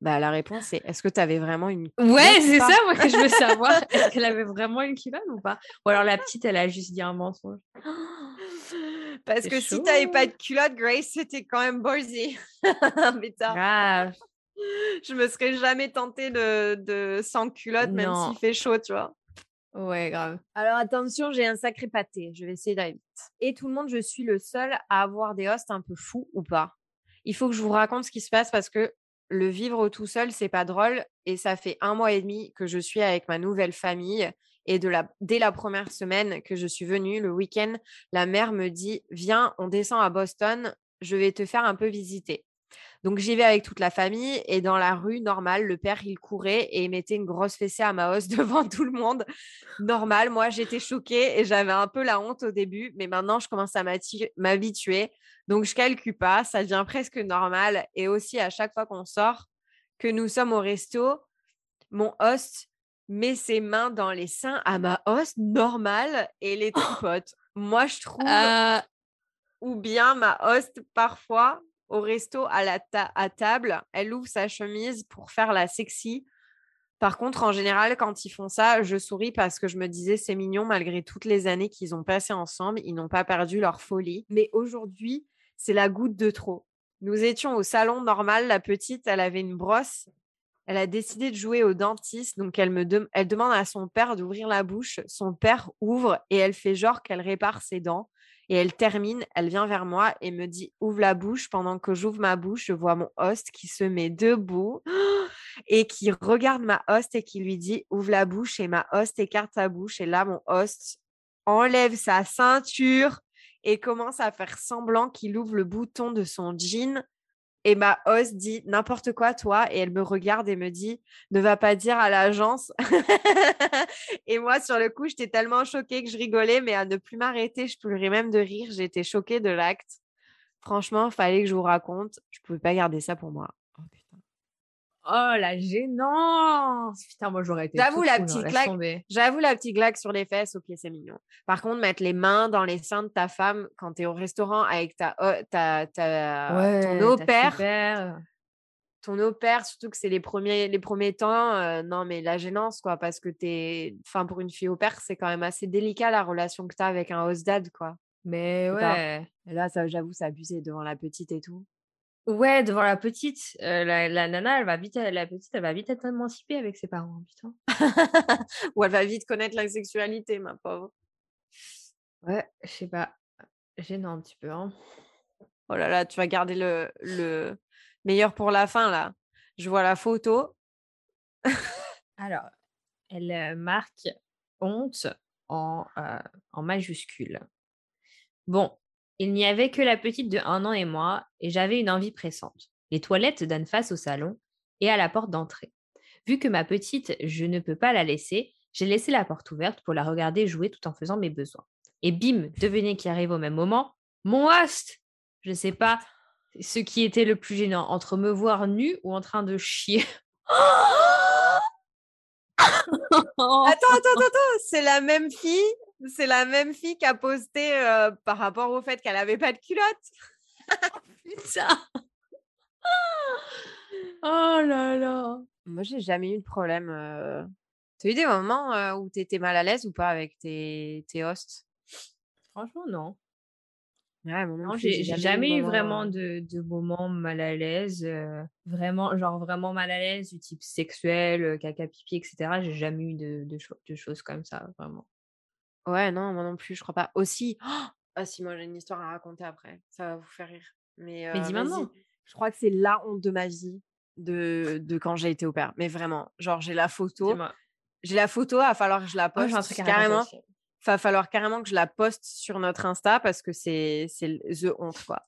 Bah, la réponse c'est est-ce que tu avais vraiment une culotte Ouais, c'est ça moi que je veux savoir. [laughs] Est-ce qu'elle avait vraiment une culotte ou pas? Ou alors la petite, elle a juste dit un mensonge. [gasps] [gasps] Parce que si tu n'avais pas de culotte, Grace, c'était quand même ballsy. [laughs] Mais Grave. Je me serais jamais tentée de, de sans culotte, même s'il fait chaud, tu vois. Ouais, grave. Alors attention, j'ai un sacré pâté. Je vais essayer d'aller vite. Et tout le monde, je suis le seul à avoir des hosts un peu fous ou pas? Il faut que je vous raconte ce qui se passe parce que le vivre tout seul, c'est pas drôle. Et ça fait un mois et demi que je suis avec ma nouvelle famille. Et de la, dès la première semaine que je suis venue, le week-end, la mère me dit Viens, on descend à Boston, je vais te faire un peu visiter. Donc j'y vais avec toute la famille et dans la rue, normal, le père, il courait et mettait une grosse fessée à ma hausse [laughs] devant tout le monde. Normal, moi j'étais choquée et j'avais un peu la honte au début, mais maintenant je commence à m'habituer. Donc je calcule pas, ça devient presque normal. Et aussi à chaque fois qu'on sort, que nous sommes au resto, mon host met ses mains dans les seins à ma hausse normale et les tripote. Moi, je trouve, euh. ou bien ma host, parfois, au resto, à, la à table, elle ouvre sa chemise pour faire la sexy. Par contre, en général, quand ils font ça, je souris parce que je me disais, c'est mignon, malgré toutes les années qu'ils ont passées ensemble, ils n'ont pas perdu leur folie. Mais aujourd'hui, c'est la goutte de trop. Nous étions au salon normal, la petite, elle avait une brosse elle a décidé de jouer au dentiste, donc elle, me demande à son père d'ouvrir la bouche. Son père ouvre et elle fait genre qu'elle répare ses dents. Et elle termine, elle vient vers moi et me dit ouvre la bouche. Pendant que j'ouvre ma bouche, je vois mon host qui se met debout [gasps] et qui regarde ma host et qui lui dit ouvre la bouche et ma host écarte sa bouche. Et là, mon host enlève sa ceinture et commence à faire semblant qu'il ouvre le bouton de son jean et ma host dit n'importe quoi, toi. Et elle me regarde et me dit ne va pas dire à l'agence. [laughs] et moi, sur le coup, j'étais tellement choquée que je rigolais, mais à ne plus m'arrêter, je pleurais même de rire. J'étais choquée de l'acte. Franchement, fallait que je vous raconte. Je ne pouvais pas garder ça pour moi. Oh la gênance Putain, moi j'aurais été. J'avoue la petite claque. J'avoue la petite claque sur les fesses. Ok, c'est mignon. Par contre, mettre les mains dans les seins de ta femme quand tu es au restaurant avec ta, ta, ta ton au-père. Ton au-père, surtout que c'est les premiers, les premiers temps. Euh, non, mais la gênance, quoi, parce que t'es. Enfin, pour une fille au-père, c'est quand même assez délicat la relation que tu as avec un host dad, quoi. Mais ouais. Là, ça, j'avoue, c'est abusé devant la petite et tout. Ouais, devant la petite, la, nana, elle va vite, la petite, elle va vite être émancipée avec ses parents, putain. [laughs] Ou elle va vite connaître la sexualité, ma pauvre. Ouais, je sais pas. Gênant un petit peu, hein. Oh là là, tu vas garder le, le meilleur pour la fin, là. Je vois la photo. [laughs] Alors, elle marque honte en, en majuscule. Bon, il n'y avait que la petite de un an et moi, et j'avais une envie pressante. Les toilettes donnent face au salon et à la porte d'entrée. Vu que ma petite, je ne peux pas la laisser, j'ai laissé la porte ouverte pour la regarder jouer tout en faisant mes besoins. Et bim, devenez qui arrive au même moment, mon host Je ne sais pas ce qui était le plus gênant, entre me voir nue ou en train de chier. [laughs] [laughs] attends, attends, attends, c'est la même fille c'est la même fille qui a posté euh, par rapport au fait qu'elle avait pas de culotte. [laughs] Putain. oh là là. Moi, j'ai jamais eu de problème. Euh... as eu des moments euh, où tu étais mal à l'aise ou pas avec tes, tes hosts? Franchement, non. Ouais, non, j'ai jamais, eu vraiment de, de moments mal à l'aise. Euh, vraiment, genre vraiment mal à l'aise du type sexuel, caca pipi, etc. J'ai jamais eu de, de, de choses comme ça, vraiment. Ouais, non, moi non plus, je crois pas. Aussi, ah si, moi j'ai une histoire à raconter après, ça va vous faire rire. Mais, dis maintenant. Je crois que c'est la honte de ma vie. de, de quand j'ai été au père. Mais vraiment, genre, j'ai la photo. J'ai la photo, il va falloir que je la poste. carrément. Il va falloir carrément que je la poste sur notre Insta parce que c'est the honte, quoi.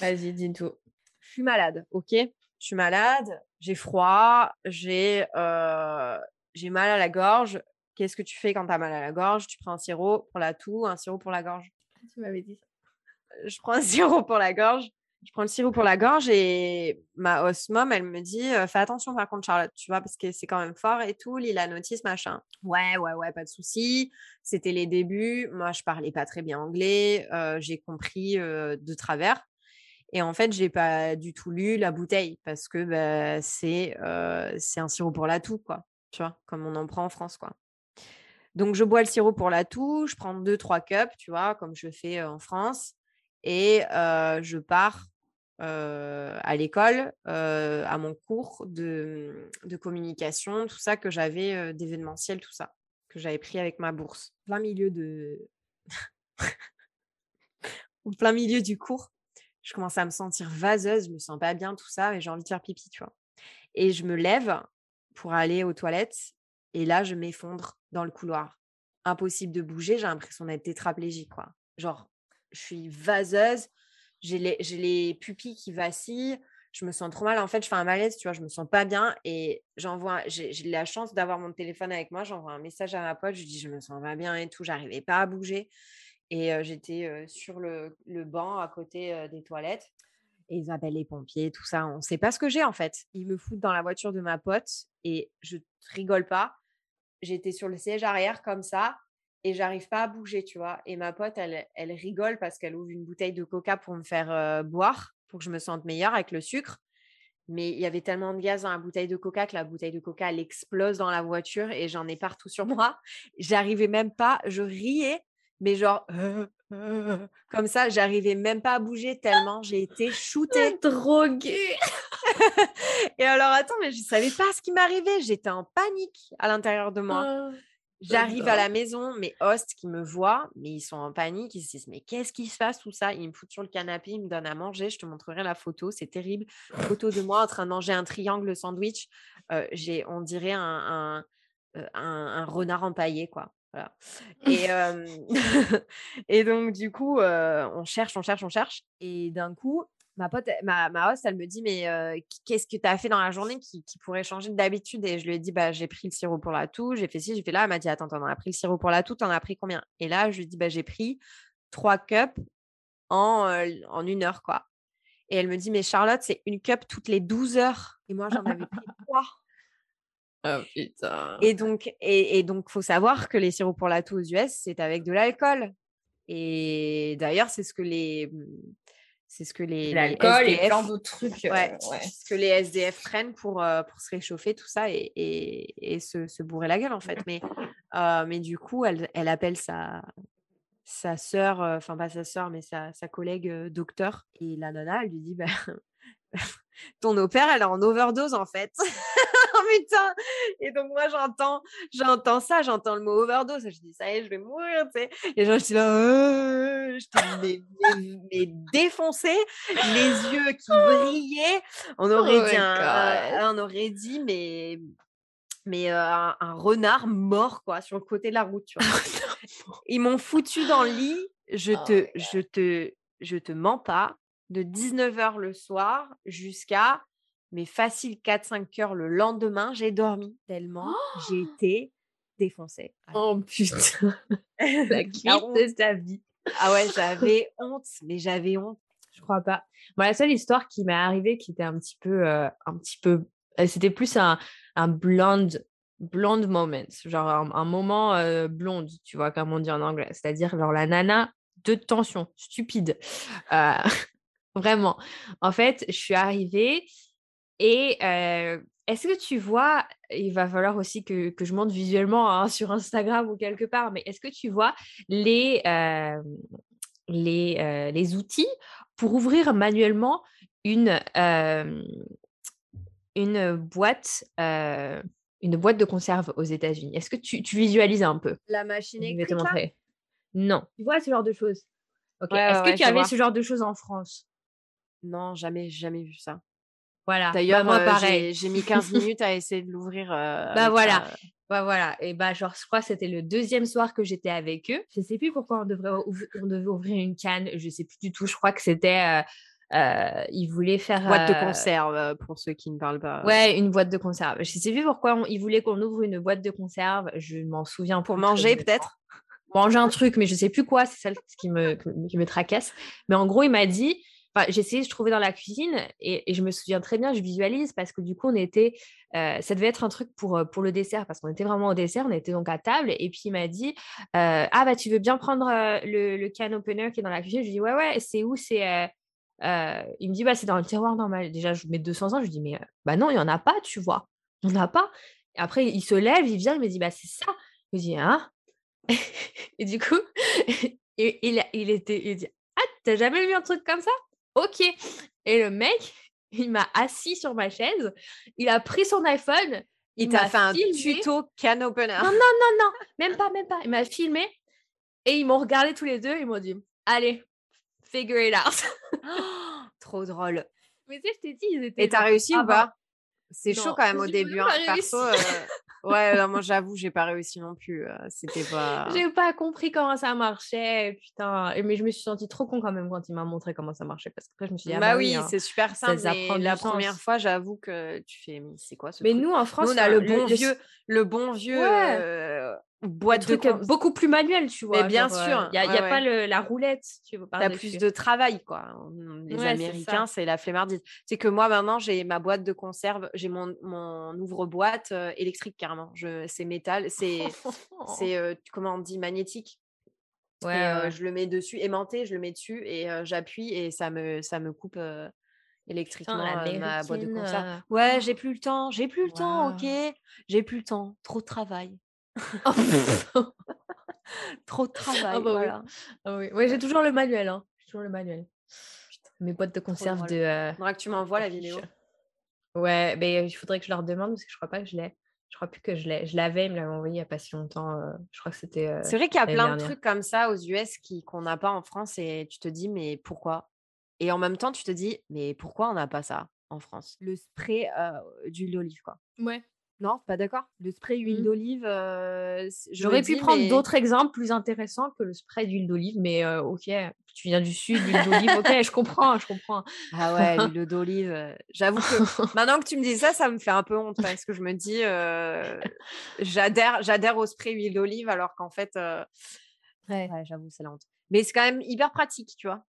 Vas-y, dis tout. Je suis malade, ok? Je suis malade, j'ai froid, j'ai euh, j'ai mal à la gorge. Qu'est-ce que tu fais quand tu as mal à la gorge? Tu prends un sirop pour la toux, un sirop pour la gorge? Tu m'avais dit? Ça. Je prends un [laughs] sirop pour la gorge je prends le sirop pour la gorge et ma host mom, elle me dit Fais attention par contre, Charlotte, tu vois, parce que c'est quand même fort et tout, lis la notice, machin. Ouais, ouais, ouais, pas de souci. C'était les débuts. Moi, je parlais pas très bien anglais. j'ai compris de travers. Et en fait, j'ai pas du tout lu la bouteille parce que bah, c'est c'est un sirop pour la toux, quoi. Tu vois, comme on en prend en France, quoi. Donc, je bois le sirop pour la toux, je prends deux, trois cups, tu vois, comme je fais en France. Et je pars à l'école, à mon cours de, de, communication, tout ça que j'avais d'événementiel, tout ça, que j'avais pris avec ma bourse. Plein milieu de. [laughs] Au plein milieu du cours, je commence à me sentir vaseuse, je me sens pas bien, tout ça, et j'ai envie de faire pipi, tu vois. Et je me lève pour aller aux toilettes, et là, je m'effondre dans le couloir. Impossible de bouger, j'ai l'impression d'être tétraplégique, quoi. Genre, je suis vaseuse, j'ai les, les, pupilles qui vacillent, je me sens trop mal. En fait, je fais un malaise, tu vois, je me sens pas bien et j'envoie, j'ai la chance d'avoir mon téléphone avec moi, j'envoie un message à ma pote, je dis je me sens pas bien et tout, j'arrivais pas à bouger et j'étais sur le, le, banc à côté des toilettes. Et ils appellent les pompiers, tout ça. On ne sait pas ce que j'ai en fait. Ils me foutent dans la voiture de ma pote et je rigole pas. J'étais sur le siège arrière comme ça et j'arrive pas à bouger, tu vois. Et ma pote, elle, rigole parce qu'elle ouvre une bouteille de coca pour me faire boire, pour que je me sente meilleure avec le sucre. Mais il y avait tellement de gaz dans la bouteille de coca que la bouteille de coca, elle explose dans la voiture et j'en ai partout sur [laughs] moi. J'arrivais même pas, je riais, mais genre, [laughs] comme ça, j'arrivais même pas à bouger tellement j'ai été shootée. Droguée. [laughs] et alors, attends, mais je savais pas ce qui m'arrivait. J'étais en panique à l'intérieur de moi. Ah. J'arrive à la maison, mes hosts qui me voient, mais ils sont en panique, ils se disent mais qu'est-ce qui se passe tout ça? Ils me foutent sur le canapé, ils me donnent à manger, je te montrerai la photo, c'est terrible. Photo de moi en train de manger un triangle sandwich, euh, j'ai, on dirait un, euh, un, un, renard empaillé quoi. Voilà. [laughs] Et, [laughs] et donc du coup, euh, on cherche, on cherche, on cherche, et d'un coup, ma pote, ma, ma host, elle me dit Mais qu'est-ce que tu as fait dans la journée qui, pourrait changer d'habitude? Et je lui ai dit bah, J'ai pris le sirop pour la toux, j'ai fait ci, j'ai fait là. Elle m'a dit Attends, t'en as pris le sirop pour la toux, t'en as pris combien? Et là, je lui ai dit bah, J'ai pris trois cups en, en une heure, quoi. Et elle me dit Mais Charlotte, c'est une cup toutes les 12 heures. Et moi, j'en avais pris [laughs] trois. Oh putain. Et donc, et, et donc, faut savoir que les sirops pour la toux aux US, c'est avec de l'alcool. Et d'ailleurs, c'est ce que les c'est ce que les, l'alcool et plein d'autres trucs. Euh, ouais, Ce que les SDF prennent pour, euh, pour se réchauffer, tout ça, et, et, et se, se, bourrer la gueule, en fait. Mais, euh, mais du coup, elle, elle appelle sa, sa sœur, enfin pas sa sœur, mais sa, sa collègue docteur. Et la nana, elle lui dit, bah, [laughs] ton opère, elle est en overdose, en fait. [laughs] Putain Et donc, moi, j'entends, j'entends ça, j'entends le mot overdose. Je dis, ça y est, je vais mourir, tu sais. Et genre, je suis là, euh, je t'ai mais, défoncé, les yeux qui brillaient. On aurait oh dit, un, on aurait dit, mais mais euh, un, renard mort quoi sur le côté de la route tu vois. ils m'ont foutu dans le lit je oh te je te je te mens pas de 19h le soir jusqu'à mais facile 4-5 heures le lendemain, j'ai dormi tellement j'ai été défoncée. Oh putain, la crise de ta vie. Ah ouais, j'avais honte, mais j'avais honte. Je crois pas. Moi, la seule histoire qui m'est arrivée qui était un petit peu, euh, un petit peu, euh, c'était plus un, un blonde, blonde moment, genre un, moment euh, blonde, tu vois, comme on dit en anglais, c'est-à-dire genre la nana de tension, stupide. [laughs] vraiment. En fait, je suis arrivée et est-ce que tu vois, il va falloir aussi que, que je monte visuellement hein, [laughs] sur Instagram ou quelque part, mais est-ce que tu vois les, les, les, outils pour ouvrir manuellement une, une, boîte, une boîte de conserve aux États-Unis? Est-ce que tu, tu, visualises un peu? La machine électrique Je vais te montrer. Non. Tu vois ce genre de choses? Est-ce que tu avais ce genre de choses en France? Non, jamais, jamais vu ça. Voilà. D'ailleurs, moi, pareil. J'ai mis [laughs] 15 minutes à essayer de l'ouvrir. bah voilà. Bah voilà, et bah genre je crois que c'était le deuxième soir que j'étais avec eux. Je sais plus pourquoi on devrait on devait ouvrir une canne, je sais plus du tout. Je crois que c'était euh, ils voulaient faire boîte de conserve pour ceux qui ne parlent pas. Ouais, une boîte de conserve. Je sais plus pourquoi ils voulaient qu'on ouvre une boîte de conserve. Je m'en souviens pour manger peut-être? Manger un truc, mais je sais plus quoi. C'est ça qui me qui me tracasse. Mais en gros, il m'a dit essayé de trouver dans la cuisine et, je me souviens très bien, je visualise parce que du coup, on était, euh, ça devait être un truc pour, euh, pour le dessert parce qu'on était vraiment au dessert, on était donc à table et puis il m'a dit euh, Ah, bah, tu veux bien prendre le, can opener qui est dans la cuisine? Je lui dis Ouais, ouais, c'est où? C'est. il me dit bah, C'est dans le tiroir normal. Déjà, je mets 200 ans, je lui dis Mais bah non, il n'y en a pas, tu vois. On n'a pas. Et après, il se lève, il vient, il me dit Bah, c'est ça. Je lui dis Hein? [laughs] Et du coup, [laughs] il, il, il, était, il dit Ah, t'as jamais vu un truc comme ça? OK. Et le mec, [laughs] il m'a assis sur ma chaise, il a pris son iPhone, il, t'a fait un tuto can opener. Non, non, non, non, même pas, même pas. Il m'a filmé et ils m'ont regardé tous les deux, ils m'ont dit Allez, figure it out. [gasps] trop drôle. Mais tu sais, je t'ai dit, ils étaient. Et t'as réussi ou pas? C'est chaud quand même au début. Hein. Perso, euh, [laughs] Ouais, moi j'avoue, j'ai pas réussi non plus. C'était pas. j'ai pas compris comment ça marchait, putain. Mais je me suis sentie trop con quand même quand il m'a montré comment ça marchait. Parce qu'après, je me suis dit, ah bah, bah oui, hein, c'est super simple. Mais la première fois, j'avoue que tu fais, c'est quoi ce Mais nous, en France, on a le bon vieux, le bon vieux boîte de beaucoup plus manuel, tu vois. Mais bien sûr. Il n'y a, y a pas le, la roulette, tu vois. T'as plus de travail, quoi. Les Américains, c'est la flemmardise. C'est que moi, maintenant, j'ai ma boîte de conserve, j'ai mon, mon ouvre-boîte électrique, carrément. C'est métal, c'est, c'est [laughs] comment on dit, magnétique. Ouais, je le mets dessus, aimanté, je le mets dessus et j'appuie et ça me, ça me coupe électriquement ma boîte de conserve. Ouais, j'ai plus le temps, j'ai plus le temps, ok, j'ai plus le temps, trop de travail. [laughs] Trop de travail. Ah bah voilà. Ah oui. j'ai toujours le manuel. Hein. toujours le manuel. Mes boîtes de conserve de. Euh... que tu m'envoies la vidéo. Ouais, mais il faudrait que je leur demande parce que je crois pas que je l'ai. Je crois plus que je l'ai. Je l'avais, il me l'avait envoyé il n'y a pas si longtemps. Euh, je crois que c'était. Euh, c'est vrai qu'il y a plein de trucs comme ça aux US qui, qu'on n'a pas en France et tu te dis, mais pourquoi? Et en même temps, tu te dis, mais pourquoi on n'a pas ça en France? Le spray d'huile d'olive, quoi. Ouais. Non, pas d'accord. Le spray huile mmh. d'olive. J'aurais pu prendre d'autres exemples plus intéressants que le spray d'huile d'olive, mais ok, tu viens du sud, l'huile d'olive, ok, je comprends, je comprends. Ah ouais, [laughs] l'huile d'olive. J'avoue que maintenant que tu me dis ça, ça me fait un peu honte parce que je me dis, j'adhère, j'adhère au spray huile d'olive alors qu'en fait, ouais, j'avoue, c'est la honte. Mais c'est quand même hyper pratique, tu vois.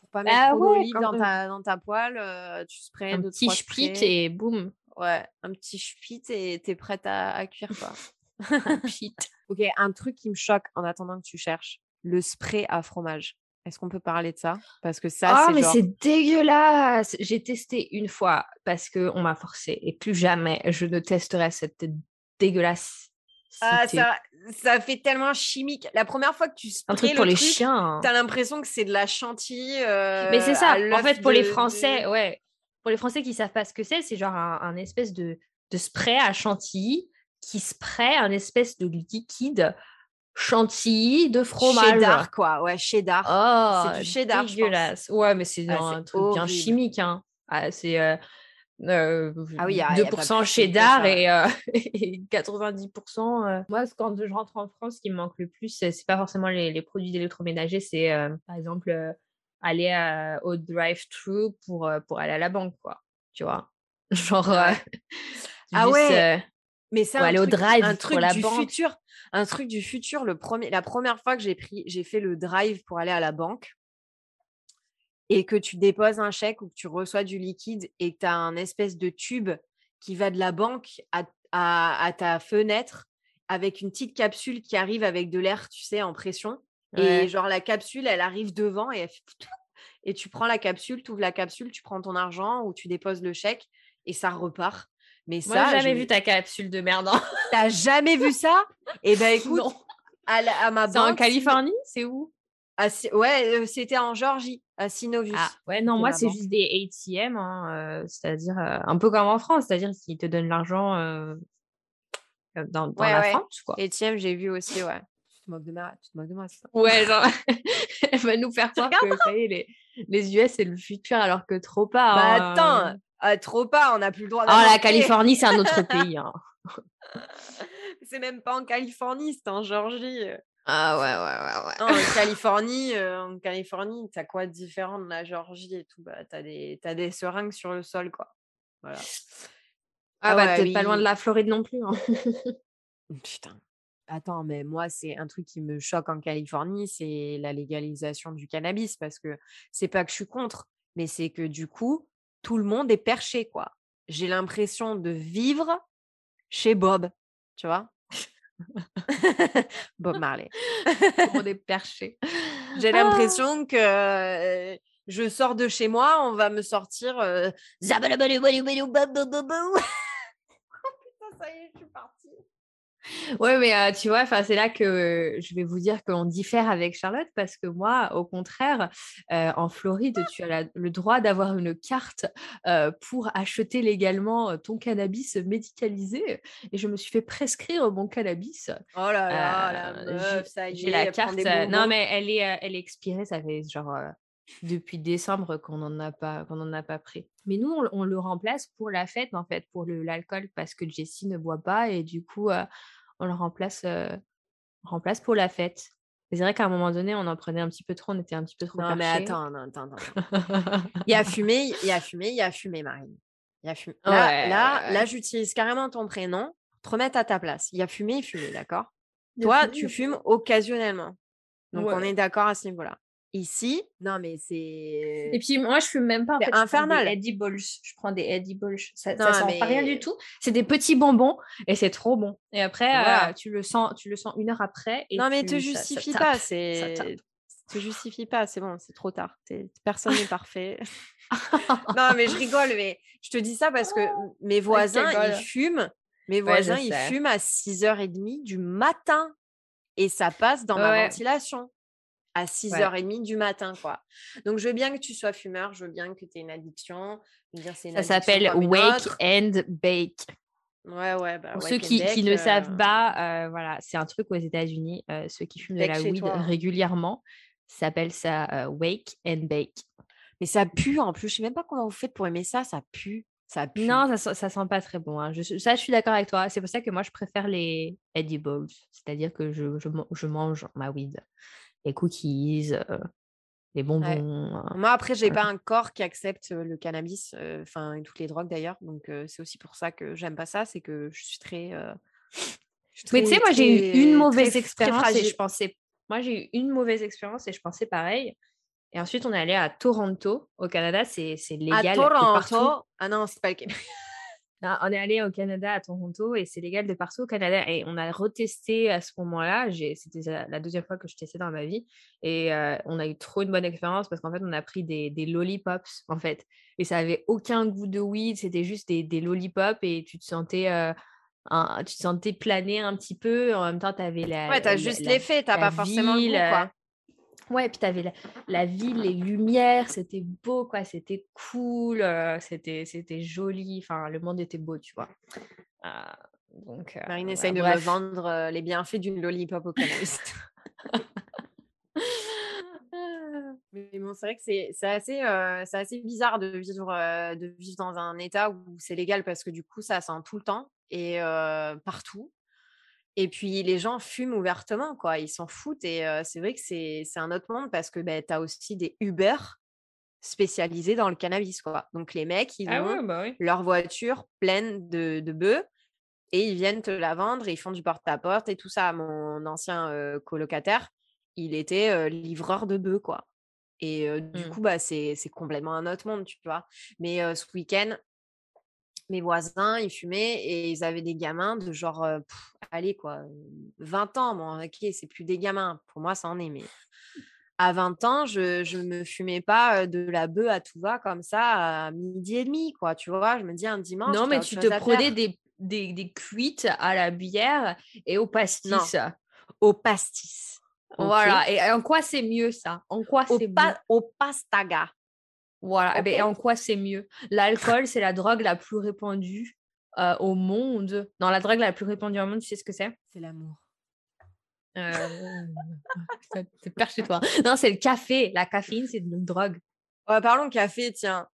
Pour pas mettre bah trop d'olive dans ta, dans ta poêle, tu sprays un petit split et boum. Ouais, un petit spit et t'es prête à, cuire quoi. [laughs] [laughs] ok, un truc qui me choque en attendant que tu cherches, le spray à fromage. Est-ce qu'on peut parler de ça? Parce que ça, oh, mais c'est dégueulasse J'ai testé une fois parce qu'on m'a forcé et plus jamais je ne testerai cette dégueulasse. Ah, ça, ça fait tellement chimique. La première fois que tu sprays un truc pour les chiens. Hein. T'as l'impression que c'est de la chantilly. mais c'est ça. En fait, pour les Français, ouais pour les Français qui savent pas ce que c'est, c'est genre un, espèce de, spray à chantilly qui spray un espèce de liquide chantilly de fromage. Cheddar, quoi. Ouais, cheddar. Oh, c'est du cheddar, dégueulasse. Ouais, mais c'est ah, un truc bien chimique. Hein. Ah, c'est euh, euh, ah oui, 2% cheddar et, [laughs] 90%. Euh, moi, quand je rentre en France, ce qui me manque le plus, c'est pas forcément les, les produits d'électroménager, c'est par exemple aller au drive-thru pour, pour aller à la banque, quoi. Tu vois? [laughs] Genre. ah ouais Mais aller au drive un truc du futur. Un truc du futur. Le premier, la première fois que j'ai pris, j'ai fait le drive pour aller à la banque et que tu déposes un chèque ou que tu reçois du liquide et que tu as un espèce de tube qui va de la banque à, à, ta fenêtre avec une petite capsule qui arrive avec de l'air, tu sais, en pression. Et genre, la capsule, elle arrive devant et elle fait et tu prends la capsule, tu ouvres la capsule, tu prends ton argent ou tu déposes le chèque et ça repart. Mais Moi, ça, jamais vu ta capsule de merde. Hein. [laughs] T'as jamais vu ça? Eh ben [laughs] écoute, à, ma banque. en Californie? C'est où? Ouais, c'était en Georgie, à Synovus. Ah, ouais, non, moi, c'est juste des ATM, hein, c'est-à-dire un peu comme en France, c'est-à-dire qu'ils te donnent l'argent dans, la France. Quoi. ATM, j'ai vu aussi, ouais te moques de moi, tu te moques de moi, ça? Ouais, genre, [laughs] elle va nous faire croire que les, les US, c'est le futur, alors que trop pas. Bah hein, attends, Ah, trop pas, on n'a plus le droit Ah, la Californie, c'est un autre [laughs] pays. Hein. c'est même pas en Californie, c'est en Georgie. Ah ouais, ouais, ouais, ouais. en Californie, euh, en Californie, t'as quoi de différent de la Georgie et tout? Bah, T'as des, as des seringues sur le sol, quoi. Voilà. Ah, ah bah, t'es pas loin de la Floride non plus. Hein. Putain. Attends, mais moi, c'est un truc qui me choque en Californie, c'est la légalisation du cannabis, parce que c'est pas que je suis contre, mais c'est que du coup, tout le monde est perché, quoi. J'ai l'impression de vivre chez Bob, tu vois? [laughs] Bob Marley. [laughs] tout le monde est perché. J'ai ah! l'impression que je sors de chez moi, on va me sortir. ça y est, je suis partie. Ouais, mais tu vois, c'est là que je vais vous dire qu'on diffère avec Charlotte parce que moi, au contraire, en Floride, tu as le droit d'avoir une carte pour acheter légalement ton cannabis médicalisé. Et je me suis fait prescrire mon cannabis. Oh là là, la meuf, ça y est. J'ai la carte. non, mais elle est, elle est expirée, ça fait genre depuis décembre qu'on n'en a pas qu'on en a pas pris. Mais nous, on, le remplace pour la fête en fait, pour l'alcool parce que Jessie ne boit pas et du coup, euh, on le remplace remplace pour la fête. C'est vrai qu'à un moment donné, on en prenait un petit peu trop, on était un petit peu trop. Non mais attends, attends, attends. [laughs] il y a fumé, il y a fumé, il y a fumé, Marine. Il y a fumé. Là, là, là j'utilise carrément ton prénom te remettre à ta place. Il y a fumé, fumé, d'accord? Toi, tu fumes occasionnellement. Donc on est d'accord à ce niveau-là. Ici, non, mais c'est. Et puis, moi, je fume même pas. En fait, infernal. Je edibles. Je prends des edibles. Ça, ça sent pas rien du tout. C'est des petits bonbons et c'est trop bon. Et après, euh, tu, le sens, tu le sens une heure après. Et non, mais te justifie pas. C'est. te justifie pas. C'est bon, c'est trop tard. Personne n'est parfait. [laughs] non, mais je rigole. Mais je te dis ça parce que mes voisins, ils fument. Mes voisins, ils fument à 6h30 du matin. Et ça passe dans ma ventilation à 6h30 du matin, quoi. Donc, je veux bien que tu sois fumeur, je veux bien que tu aies une addiction. Dire, une ça s'appelle Wake and Bake. Ouais, ouais. Bah, Pour ceux qui, qui, ne savent euh, pas, euh, voilà, c'est un truc aux États-Unis. Euh, ceux qui fument de la weed régulièrement s'appelle ça Wake and Bake. Mais ça pue en plus. Je sais même pas comment vous faites pour aimer ça. Ça pue. Ça pue. Non, ça, ça sent pas très bon. Hein. Je, ça, je suis d'accord avec toi. C'est pour ça que moi, je préfère les edibles. C'est-à-dire que je, je, je mange ma weed les cookies, les bonbons. Hein. Moi, après, j'ai pas un corps qui accepte le cannabis, enfin, et toutes les drogues d'ailleurs. Donc, c'est aussi pour ça que j'aime pas ça, c'est que je suis très. Mais tu sais, moi, j'ai eu une mauvaise expérience et je pensais. Moi, j'ai eu une mauvaise expérience et je pensais pareil. Et ensuite, on est allé à Toronto, au Canada. C'est légal. À Toronto? Ah non, c'est pas le Québec. On est allé au Canada, à Toronto, et c'est légal de partout au Canada. Et on a retesté à ce moment-là. C'était la deuxième fois que je testais dans ma vie. Et euh, on a eu trop une bonne expérience parce qu'en fait, on a pris des, des, lollipops, en fait. Et ça avait aucun goût de weed. C'était juste des, des, lollipops et tu te sentais. Euh, tu te sentais planer un petit peu. En même temps, tu avais la. Ouais, tu as juste l'effet, tu pas forcément le goût, quoi. Ouais, puis tu avais la, ville, les lumières, c'était beau, quoi, c'était cool, euh, c'était, c'était joli, enfin, le monde était beau, tu vois. Euh, donc, euh, Marine essaye de me vendre les bienfaits d'une lollipop au cannabis. [laughs] Mais bon, c'est vrai que c'est, c'est assez, c'est assez bizarre de vivre, de vivre dans un état où c'est légal parce que du coup, ça sent tout le temps et partout. Et puis les gens fument ouvertement, quoi. Ils s'en foutent. Et c'est vrai que c'est un autre monde parce que ben, tu as aussi des Uber spécialisés dans le cannabis, quoi. Donc les mecs, ils ah ont bah leur voiture pleine de, de bœufs et ils viennent te la vendre et ils font du porte-à-porte et tout ça. Mon ancien colocataire, il était livreur de bœufs, quoi. Et du mmh. coup, bah, c'est complètement un autre monde, tu vois. Mais ce week-end, mes voisins, ils fumaient et ils avaient des gamins de genre, allez quoi, 20 ans. Bon, ok, c'est plus des gamins. Pour moi, ça en est. Mais à 20 ans, je ne me fumais pas de la bœuf à tout va comme ça à midi et demi, quoi. Tu vois, je me dis un dimanche. Non, mais tu te prenais des, des, des, cuites à la bière et au pastis. au pastis. Voilà. Et en quoi c'est mieux ça? En quoi c'est mieux Au pastaga. Voilà. Et, en quoi c'est mieux? L'alcool, c'est la drogue la plus répandue euh, au monde? Non, la drogue la plus répandue au monde, tu sais ce que c'est? C'est l'amour. Euh... [laughs] c'est chez toi. Non, c'est le café. La caféine, c'est une drogue. Ouais, parlons café, tiens.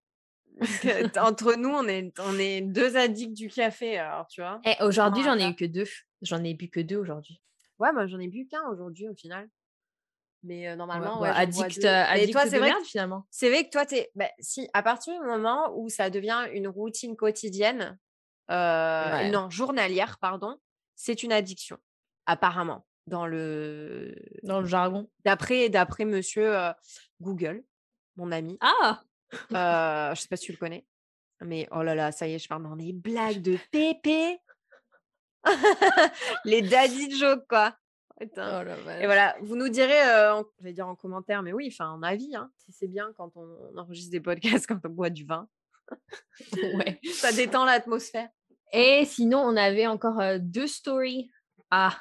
[laughs] Entre nous, on est, on est deux addicts du café, alors tu vois? Et eh, aujourd'hui, j'en ai eu que deux. J'en ai bu que deux aujourd'hui. Ouais, moi j'en ai bu qu'un aujourd'hui au final. Mais normalement, ouais, addict, addict toi, c'est vrai finalement. C'est vrai que toi, es, bah, si à partir du moment où ça devient une routine quotidienne, non journalière, pardon, c'est une addiction apparemment dans le dans le jargon. D'après d'après Monsieur Google, mon ami. Ah. je sais pas si tu le connais, mais oh là là, ça y est, je parle dans des blagues de [laughs] pépé. [laughs] les daddy jokes quoi. Oh et voilà, vous nous direz, je vais dire en commentaire, mais oui, enfin en avis, hein, si c'est bien quand on, enregistre des podcasts, [laughs] quand on boit du vin. [laughs] ouais. [laughs] Ça détend l'atmosphère. Et sinon, on avait encore deux stories à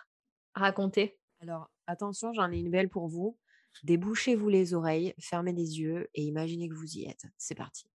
raconter. Alors, attention, j'en ai une belle pour vous. Débouchez-vous les oreilles, fermez les yeux et imaginez que vous y êtes. C'est parti.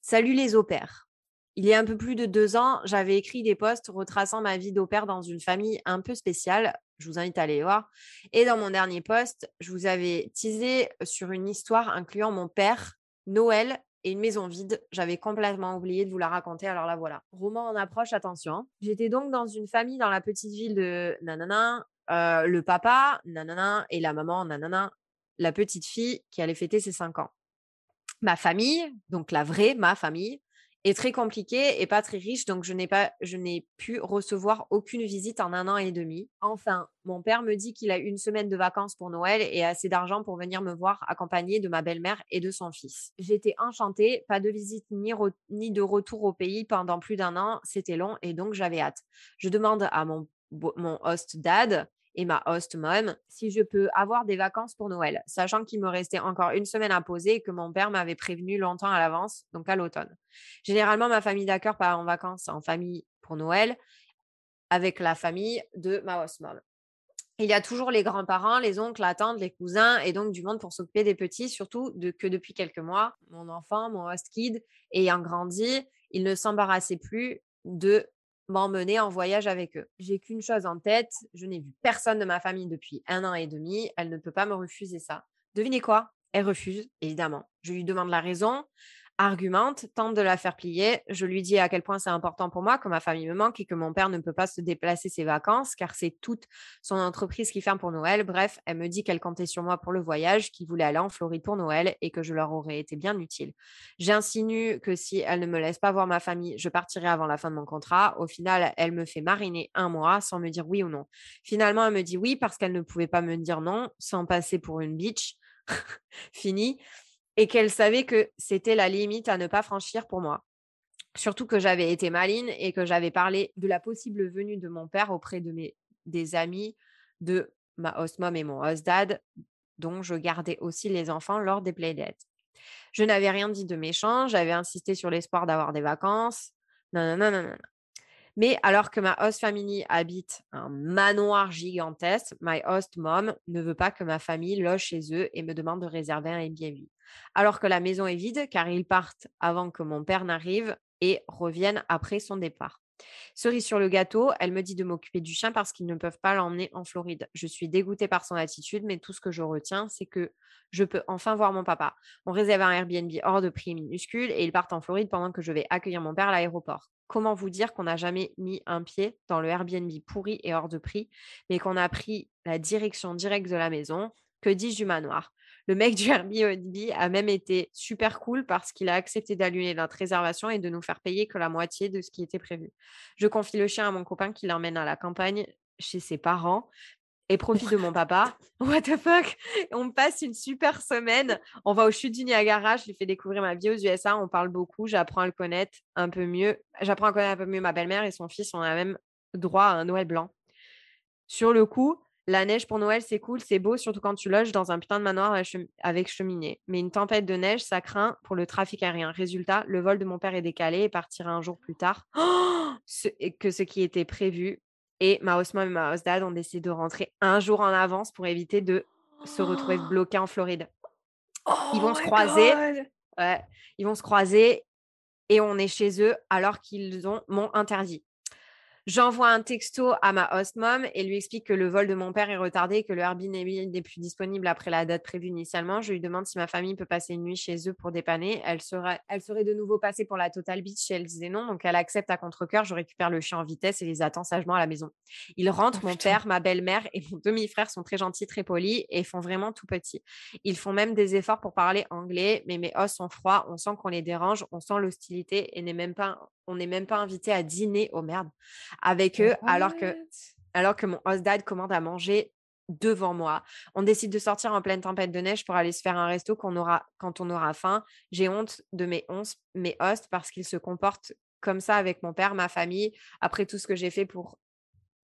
Salut les opères. Il y a un peu plus de deux ans, j'avais écrit des posts retraçant ma vie d'opère dans une famille un peu spéciale. Je vous invite à aller voir. Et dans mon dernier post, je vous avais teasé sur une histoire incluant mon père, Noël et une maison vide. J'avais complètement oublié de vous la raconter, alors là voilà. Roman en approche, attention. J'étais donc dans une famille dans la petite ville de nanana, euh, le papa, nanana, et la maman, nanana, la petite fille qui allait fêter ses 5 ans. Ma famille, donc la vraie, ma famille, est très compliquée et pas très riche, donc je n'ai pas, je n'ai pu recevoir aucune visite en un an et demi. Enfin, mon père me dit qu'il a une semaine de vacances pour Noël et assez d'argent pour venir me voir accompagné de ma belle-mère et de son fils. J'étais enchantée, pas de visite ni, ni de retour au pays pendant plus d'un an, c'était long et donc j'avais hâte. Je demande à mon, mon host dad et ma host mom si je peux avoir des vacances pour Noël, sachant qu'il me restait encore une semaine à poser et que mon père m'avait prévenu longtemps à l'avance, donc à l'automne. Généralement, ma famille d'accord part en vacances en famille pour Noël avec la famille de ma host mom. Il y a toujours les grands-parents, les oncles, la tante, les cousins et donc du monde pour s'occuper des petits, surtout de, que depuis quelques mois, mon enfant, mon host kid, ayant grandi, il ne s'embarrassait plus de m'emmener en voyage avec eux. J'ai qu'une chose en tête, je n'ai vu personne de ma famille depuis un an et demi, elle ne peut pas me refuser ça. Devinez quoi? Elle refuse, évidemment. Je lui demande la raison argumente, tente de la faire plier. Je lui dis à quel point c'est important pour moi, que ma famille me manque et que mon père ne peut pas se déplacer ses vacances car c'est toute son entreprise qui ferme pour Noël. Bref, elle me dit qu'elle comptait sur moi pour le voyage, qu'il voulait aller en Floride pour Noël et que je leur aurais été bien utile. J'insinue que si elle ne me laisse pas voir ma famille, je partirai avant la fin de mon contrat. Au final, elle me fait mariner un mois sans me dire oui ou non. Finalement, elle me dit oui parce qu'elle ne pouvait pas me dire non sans passer pour une bitch. [laughs] Fini et qu'elle savait que c'était la limite à ne pas franchir pour moi. Surtout que j'avais été maline et que j'avais parlé de la possible venue de mon père auprès de mes des amis de ma host mom et mon host dad, dont je gardais aussi les enfants lors des playdates. Je n'avais rien dit de méchant, j'avais insisté sur l'espoir d'avoir des vacances. Non, non, non, non, non. Mais alors que ma host family habite un manoir gigantesque, my host mom ne veut pas que ma famille loge chez eux et me demande de réserver un Airbnb. Alors que la maison est vide car ils partent avant que mon père n'arrive et reviennent après son départ. Cerise sur le gâteau, elle me dit de m'occuper du chien parce qu'ils ne peuvent pas l'emmener en Floride. Je suis dégoûtée par son attitude, mais tout ce que je retiens, c'est que je peux enfin voir mon papa. On réserve un Airbnb hors de prix minuscule et ils partent en Floride pendant que je vais accueillir mon père à l'aéroport comment vous dire qu'on n'a jamais mis un pied dans le Airbnb pourri et hors de prix, mais qu'on a pris la direction directe de la maison? Que dis-je du manoir? Le mec [laughs] du Airbnb a même été super cool parce qu'il a accepté d'allumer notre réservation et de nous faire payer que la moitié de ce qui était prévu. Je confie le chien à mon copain qui l'emmène à la campagne chez ses parents, et profite de mon papa. [laughs] [laughs] What the fuck? On passe une super semaine. On va au chute du Niagara. Je lui fais découvrir ma vie aux USA. On parle beaucoup. J'apprends à le connaître un peu mieux. J'apprends à connaître un peu mieux ma belle-mère et son fils. On a même droit à un Noël blanc. Sur le coup, la neige pour Noël, c'est cool, c'est beau, surtout quand tu loges dans un putain de manoir avec cheminée. Mais une tempête de neige, ça craint pour le trafic aérien. Résultat, le vol de mon père est décalé et partira un jour plus tard [gasps] que ce qui était prévu. Et ma mom et ma host dad ont décidé de rentrer un jour en avance pour éviter de se retrouver [gasps] bloqués en Floride. ils vont oh se croiser. Ouais, ils vont se croiser et on est chez eux alors qu'ils ont m'ont interdit. J'envoie un texto à ma host mom et lui explique que le vol de mon père est retardé et que le Airbnb n'est plus disponible après la date prévue initialement. Je lui demande si ma famille peut passer une nuit chez eux pour dépanner. Elle serait, elle serait de nouveau passée pour la Total Beach et elle disait non. Donc elle accepte à contre-coeur. Je récupère le chien en vitesse et les attends sagement à la maison. Ils rentrent. Oh, mon père, ma belle-mère et mon demi-frère sont très gentils, très polis et font vraiment tout petit. Ils font même des efforts pour parler anglais, mais mes os sont froids. On sent qu'on les dérange. On sent l'hostilité et n'est même pas on n'est même pas invité à dîner, oh merde, avec eux, alors que, alors que mon host dad commande à manger devant moi. On décide de sortir en pleine tempête de neige pour aller se faire un resto qu'on aura, quand on aura faim. J'ai honte de mes, mes hosts parce qu'ils se comportent comme ça avec mon père, ma famille, après tout ce que j'ai fait pour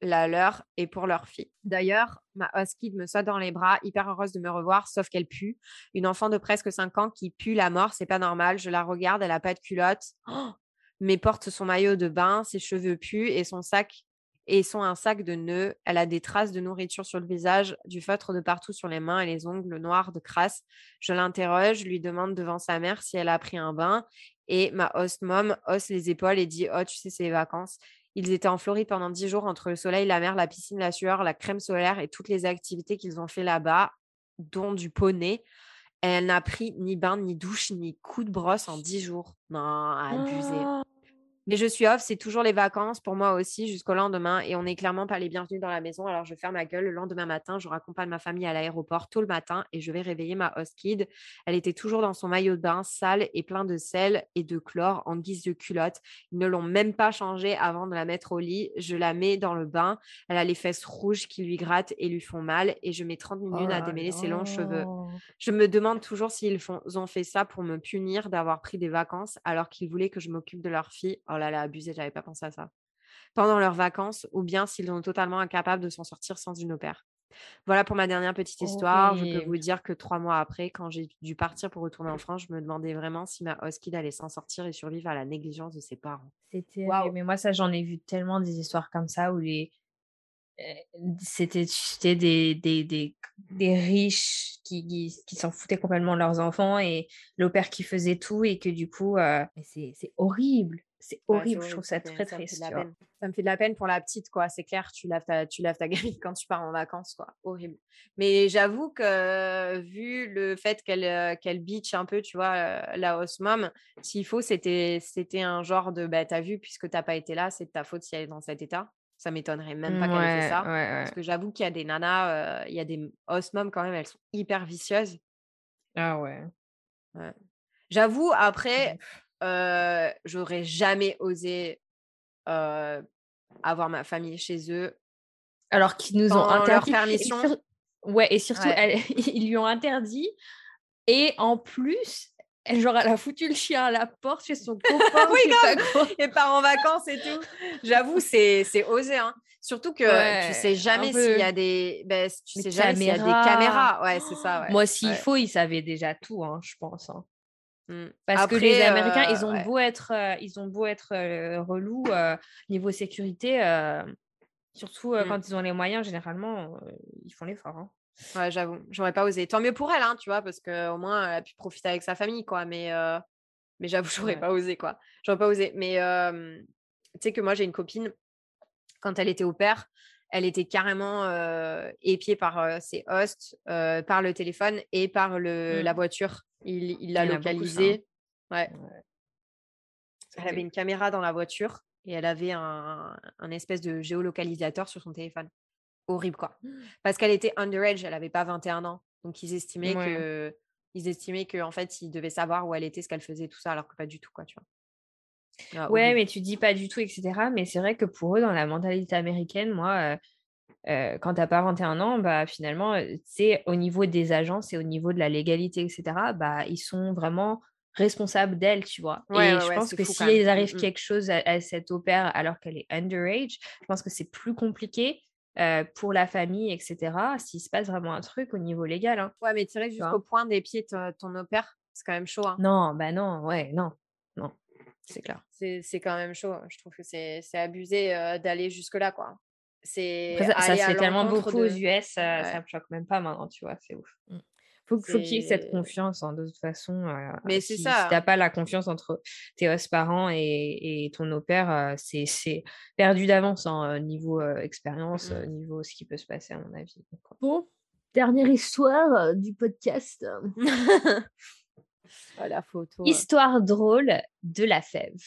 la leur et pour leur fille. D'ailleurs, ma host kid me saute dans les bras, hyper heureuse de me revoir, sauf qu'elle pue. Une enfant de presque 5 ans qui pue la mort, c'est pas normal. Je la regarde, elle a pas de culotte. Oh mais porte son maillot de bain, ses cheveux puent et son sac et sont un sac de nœuds. Elle a des traces de nourriture sur le visage, du feutre de partout sur les mains et les ongles noirs de crasse. Je l'interroge, lui demande devant sa mère si elle a pris un bain et ma host mom hausse les épaules et dit "Oh, tu sais, c'est les vacances." Ils étaient en Floride pendant dix jours entre le soleil, la mer, la piscine, la sueur, la crème solaire et toutes les activités qu'ils ont fait là-bas, dont du poney. Elle n'a pris ni bain, ni douche, ni coup de brosse en dix jours. Non, abusé. Oh. Mais je suis off, c'est toujours les vacances pour moi aussi jusqu'au lendemain et on n'est clairement pas les bienvenus dans la maison. Alors je ferme ma gueule. Le lendemain matin, je raccompagne ma famille à l'aéroport tôt le matin et je vais réveiller ma host kid. Elle était toujours dans son maillot de bain sale et plein de sel et de chlore en guise de culotte. Ils ne l'ont même pas changée avant de la mettre au lit. Je la mets dans le bain. Elle a les fesses rouges qui lui grattent et lui font mal et je mets 30 minutes à démêler ses longs cheveux. Je me demande toujours s'ils ont fait ça pour me punir d'avoir pris des vacances alors qu'ils voulaient que je m'occupe de leur fille. Oh là là, abusé, j'avais pas pensé à ça. Pendant leurs vacances, ou bien s'ils sont totalement incapables de s'en sortir sans une opère. Voilà pour ma dernière petite histoire. Je peux vous dire que trois mois après, quand j'ai dû partir pour retourner en France, je me demandais vraiment si ma Husky allait s'en sortir et survivre à la négligence de ses parents. C'était. Mais moi, ça, j'en ai vu tellement des histoires comme ça où les. C'était des, des, des, des, riches qui, qui, s'en foutaient complètement de leurs enfants et l'opère qui faisait tout et que du coup, c'est horrible. C'est horrible, je trouve ça très triste. Ça me, fait de la peine pour la petite, quoi. C'est clair, tu laves ta, tu laves ta [laughs] gamine quand tu pars en vacances, quoi. Horrible. Mais j'avoue que vu le fait qu'elle euh, qu'elle bitch un peu, tu vois, euh, la host mom, s'il faut, c'était c'était un genre de, bah, t'as vu, puisque t'as pas été là, c'est de ta faute si elle est dans cet état. Ça m'étonnerait même pas qu'elle ait fait ça. Parce que j'avoue qu'il y a des nanas, euh, il y a des host moms quand même, elles sont hyper vicieuses. Ah ouais. J'avoue, après, j'aurais jamais osé avoir ma famille chez eux. Alors qu'ils nous ont interdit. permission. Ouais, et surtout, [laughs] ils lui ont interdit. Et en plus, elle, genre, elle a foutu le chien à la porte chez son copain. [laughs] oui, Et part en vacances et tout. J'avoue, c'est osé. Hein. Surtout que tu sais jamais s'il y a des, ben, tu sais jamais s'il y a des caméras. Ouais, c'est ça. Moi, s'il faut, ils savaient déjà tout, hein, je pense. Hein. Mmh. Parce que les Américains, ils ont beau être, ils ont beau être relous niveau sécurité, surtout mmh. quand ils ont les moyens, généralement, ils font l'effort. Hein. Ouais, j'avoue, j'aurais pas osé. Tant mieux pour elle, hein, tu vois, parce qu'au moins, elle a pu profiter avec sa famille, quoi. Mais, mais j'avoue, [laughs] j'aurais pas osé, quoi. J'aurais pas osé. Mais tu sais que moi, j'ai une copine, quand elle était au père, elle était carrément épiée par ses hosts, par le téléphone et par le, la mmh. voiture. Il l'a localisé. Ouais. Elle avait une caméra dans la voiture et elle avait un, un, espèce de géolocalisateur sur son téléphone. Horrible, quoi. Parce qu'elle était underage, elle n'avait pas 21 ans. Donc, ils estimaient que ils estimaient qu'en fait, ils devaient savoir où elle était, ce qu'elle faisait, tout ça, alors que pas du tout, quoi, tu vois. Ah, ouais, mais tu dis pas du tout, etc. Mais c'est vrai que pour eux, dans la mentalité américaine, moi, euh, quand tu n'as pas 21 ans, bah, finalement, c'est au niveau des agences et au niveau de la légalité, etc., bah, ils sont vraiment responsables d'elle, tu vois. et je pense que s'il si arrive mmh, mmh. quelque chose à, cette opère alors qu'elle est underage, je pense que c'est plus compliqué pour la famille, etc., s'il se passe vraiment un truc au niveau légal. Hein, ouais, mais tirer jusqu'au point des pieds ton, ton opère, c'est quand même chaud. Hein. Non, bah non, ouais, non, non, c'est clair. C'est quand même chaud. Je trouve que c'est abusé d'aller jusque-là, quoi. C'est ça, se fait tellement beaucoup aux US, ça, me choque même pas maintenant, tu vois, c'est ouf. Mmh. faut, faut qu'il y ait cette confiance, hein, de toute façon. Mais c'est ça. Si t'as pas la confiance entre tes parents et, ton au-pair, c'est perdu d'avance hein, niveau expérience, mmh. niveau ce qui peut se passer, à mon avis. Bon, dernière histoire du podcast. [laughs] photo. Histoire drôle de la fève.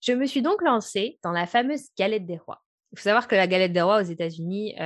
Je me suis donc lancée dans la fameuse galette des rois. Il faut savoir que la galette des rois aux États-Unis,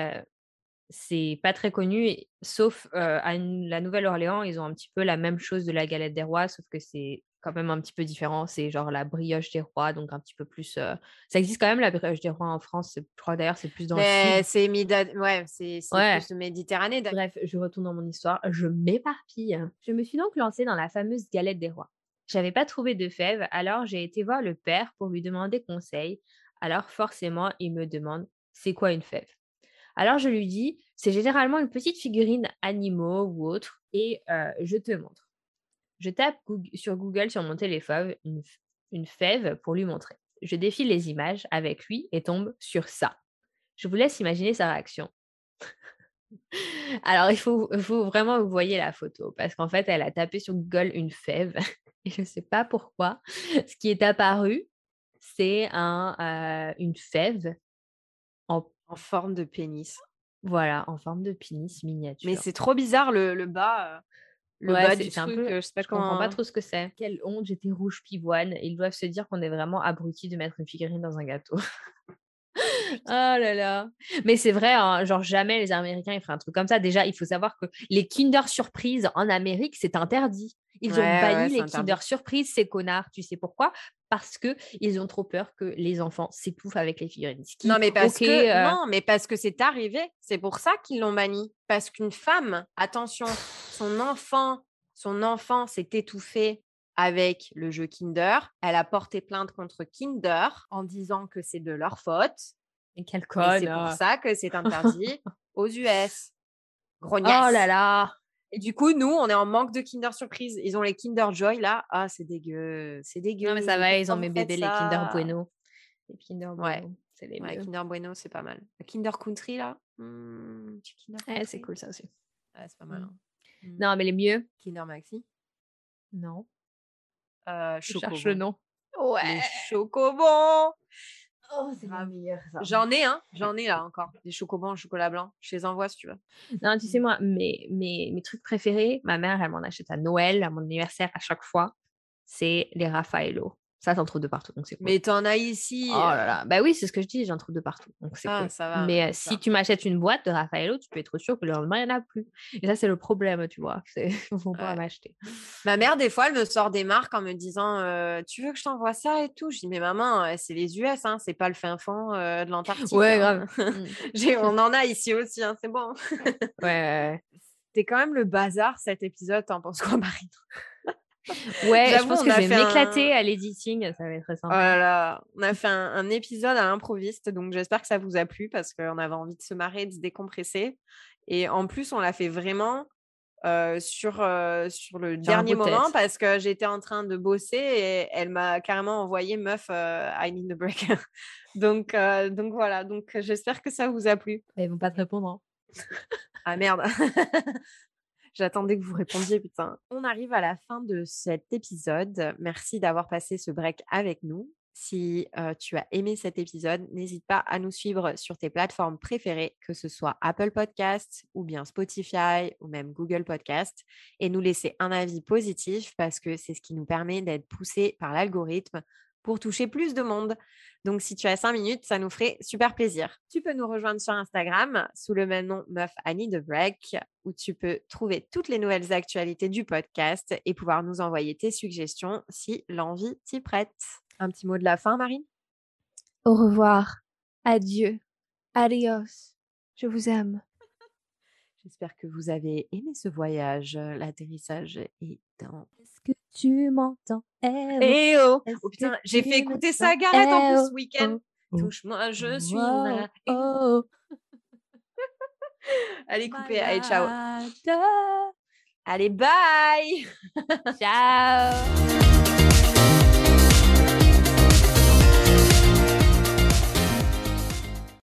c'est pas très connu, sauf à la Nouvelle-Orléans, ils ont un petit peu la même chose de la galette des rois, sauf que c'est quand même un petit peu différent. C'est genre la brioche des rois, donc un petit peu plus. Ça existe quand même la brioche des rois en France. Je crois d'ailleurs c'est plus dans le sud. C'est ouais, c'est plus Méditerranée. Bref, je retourne dans mon histoire. Je m'éparpille. Je me suis donc lancée dans la fameuse galette des rois. J'avais pas trouvé de fèves, alors j'ai été voir le père pour lui demander conseil. Alors forcément, il me demande c'est quoi une fève? Alors je lui dis, c'est généralement une petite figurine animaux ou autre, et je te montre. Je tape sur Google sur mon téléphone une, fève pour lui montrer. Je défile les images avec lui et tombe sur ça. Je vous laisse imaginer sa réaction. [laughs] Alors, il faut, vraiment que vous voyez la photo parce qu'en fait, elle a tapé sur Google une fève [laughs] et je ne sais pas pourquoi. Ce qui est apparu, c'est un, une fève en forme de pénis. Voilà, en forme de pénis miniature. Mais c'est trop bizarre le, le bas. Euh, le bas du truc, peu, je sais pas comprends pas trop ce que c'est. Quelle honte, j'étais rouge pivoine. Ils doivent se dire qu'on est vraiment abrutis de mettre une figurine dans un gâteau. Oh là là. Mais c'est vrai, hein, genre jamais les Américains ils feraient un truc comme ça. Déjà, il faut savoir que les Kinder Surprise en Amérique, c'est interdit. Ils ont banni les Kinder Surprise, ces connards. Tu sais pourquoi? Parce que ils ont trop peur que les enfants s'étouffent avec les figurines. non, mais parce que euh non, mais parce que c'est arrivé. C'est pour ça qu'ils l'ont banni. Parce qu'une femme, attention, son enfant, son enfant s'est étouffé avec le jeu Kinder. Elle a porté plainte contre Kinder en disant que c'est de leur faute. Et quelle conne. C'est pour ça que c'est interdit [laughs] aux US. Grognasse. Oh là là. Et du coup, nous, on est en manque de Kinder Surprise. Ils ont les Kinder Joy là. Ah, c'est dégueu. C'est dégueu. Non, mais ça va, ils ont mes bébés, les Kinder Bueno. Les Kinder Bueno. Ouais. C'est les ouais, Kinder Bueno, c'est pas mal. Le Kinder Country là? Mmh, Kinder c'est cool ça aussi. Ouais, c'est pas mal. Hein. Mmh. Non, mais les mieux? Kinder Maxi. Non. Euh, Je cherche le nom. Ouais. Les chocobons. Oh, c'est la meilleure, J'en ai, hein. J'en ai là encore. Des chocobons au chocolat blanc. Je les envoie si tu veux. Non, tu sais, moi, mes, mes, mes trucs préférés, ma mère, elle m'en achète à Noël, à mon anniversaire, à chaque fois. C'est les Raffaello. Ça, t'en trouves de partout. Donc c'est cool. Mais t'en as ici. Oh là là. Bah oui, c'est ce que je dis, j'en trouve de partout. Donc c'est ah, cool. Ça va, Mais si tu m'achètes une boîte de Raffaello, tu peux être sûr que le lendemain, il n'y en a plus. Et ça, c'est le problème, tu vois. [laughs] Il faut pas m'acheter. Ma mère, des fois, elle me sort des marques en me disant Tu veux que je t'envoie ça et tout? Je dis Mais maman, c'est les US, hein, c'est pas le fin fond de l'Antarctique. Ouais, hein. grave. [laughs] On en a ici aussi, hein, c'est bon. ouais. C'était quand même le bazar cet épisode, t'en penses quoi, Marine? Ouais, je pense que je vais m'éclater à l'editing, ça va être très sympa. Voilà, on a fait un, épisode à l'improviste, donc j'espère que ça vous a plu parce qu'on avait envie de se marrer, de se décompresser. Et en plus, on l'a fait vraiment sur, sur le dernier moment parce que j'étais en train de bosser et elle m'a carrément envoyé meuf I need a break. [laughs] donc, donc voilà, donc j'espère que ça vous a plu. Ils vont pas te répondre. Hein. ah merde. [laughs] J'attendais que vous répondiez, putain. On arrive à la fin de cet épisode. Merci d'avoir passé ce break avec nous. Si tu as aimé cet épisode, n'hésite pas à nous suivre sur tes plateformes préférées, que ce soit Apple Podcast ou bien Spotify ou même Google Podcast, et nous laisser un avis positif parce que c'est ce qui nous permet d'être poussés par l'algorithme pour toucher plus de monde. Donc, si tu as cinq minutes, ça nous ferait super plaisir. Tu peux nous rejoindre sur Instagram sous le même nom Meuf Annie de Break, où tu peux trouver toutes les nouvelles actualités du podcast et pouvoir nous envoyer tes suggestions si l'envie t'y prête. Un petit mot de la fin, Marine? Au revoir. Adieu. Adios. Je vous aime. J'espère que vous avez aimé ce voyage. L'atterrissage est dans tu m'entends? Eh oh, oh putain, j'ai fait écouter ça à Gareth en plus ce week-end. Oh, oh. Touche-moi, je suis là. Oh. [laughs] Allez, coupez. Allez, ciao. Allez, bye. ciao.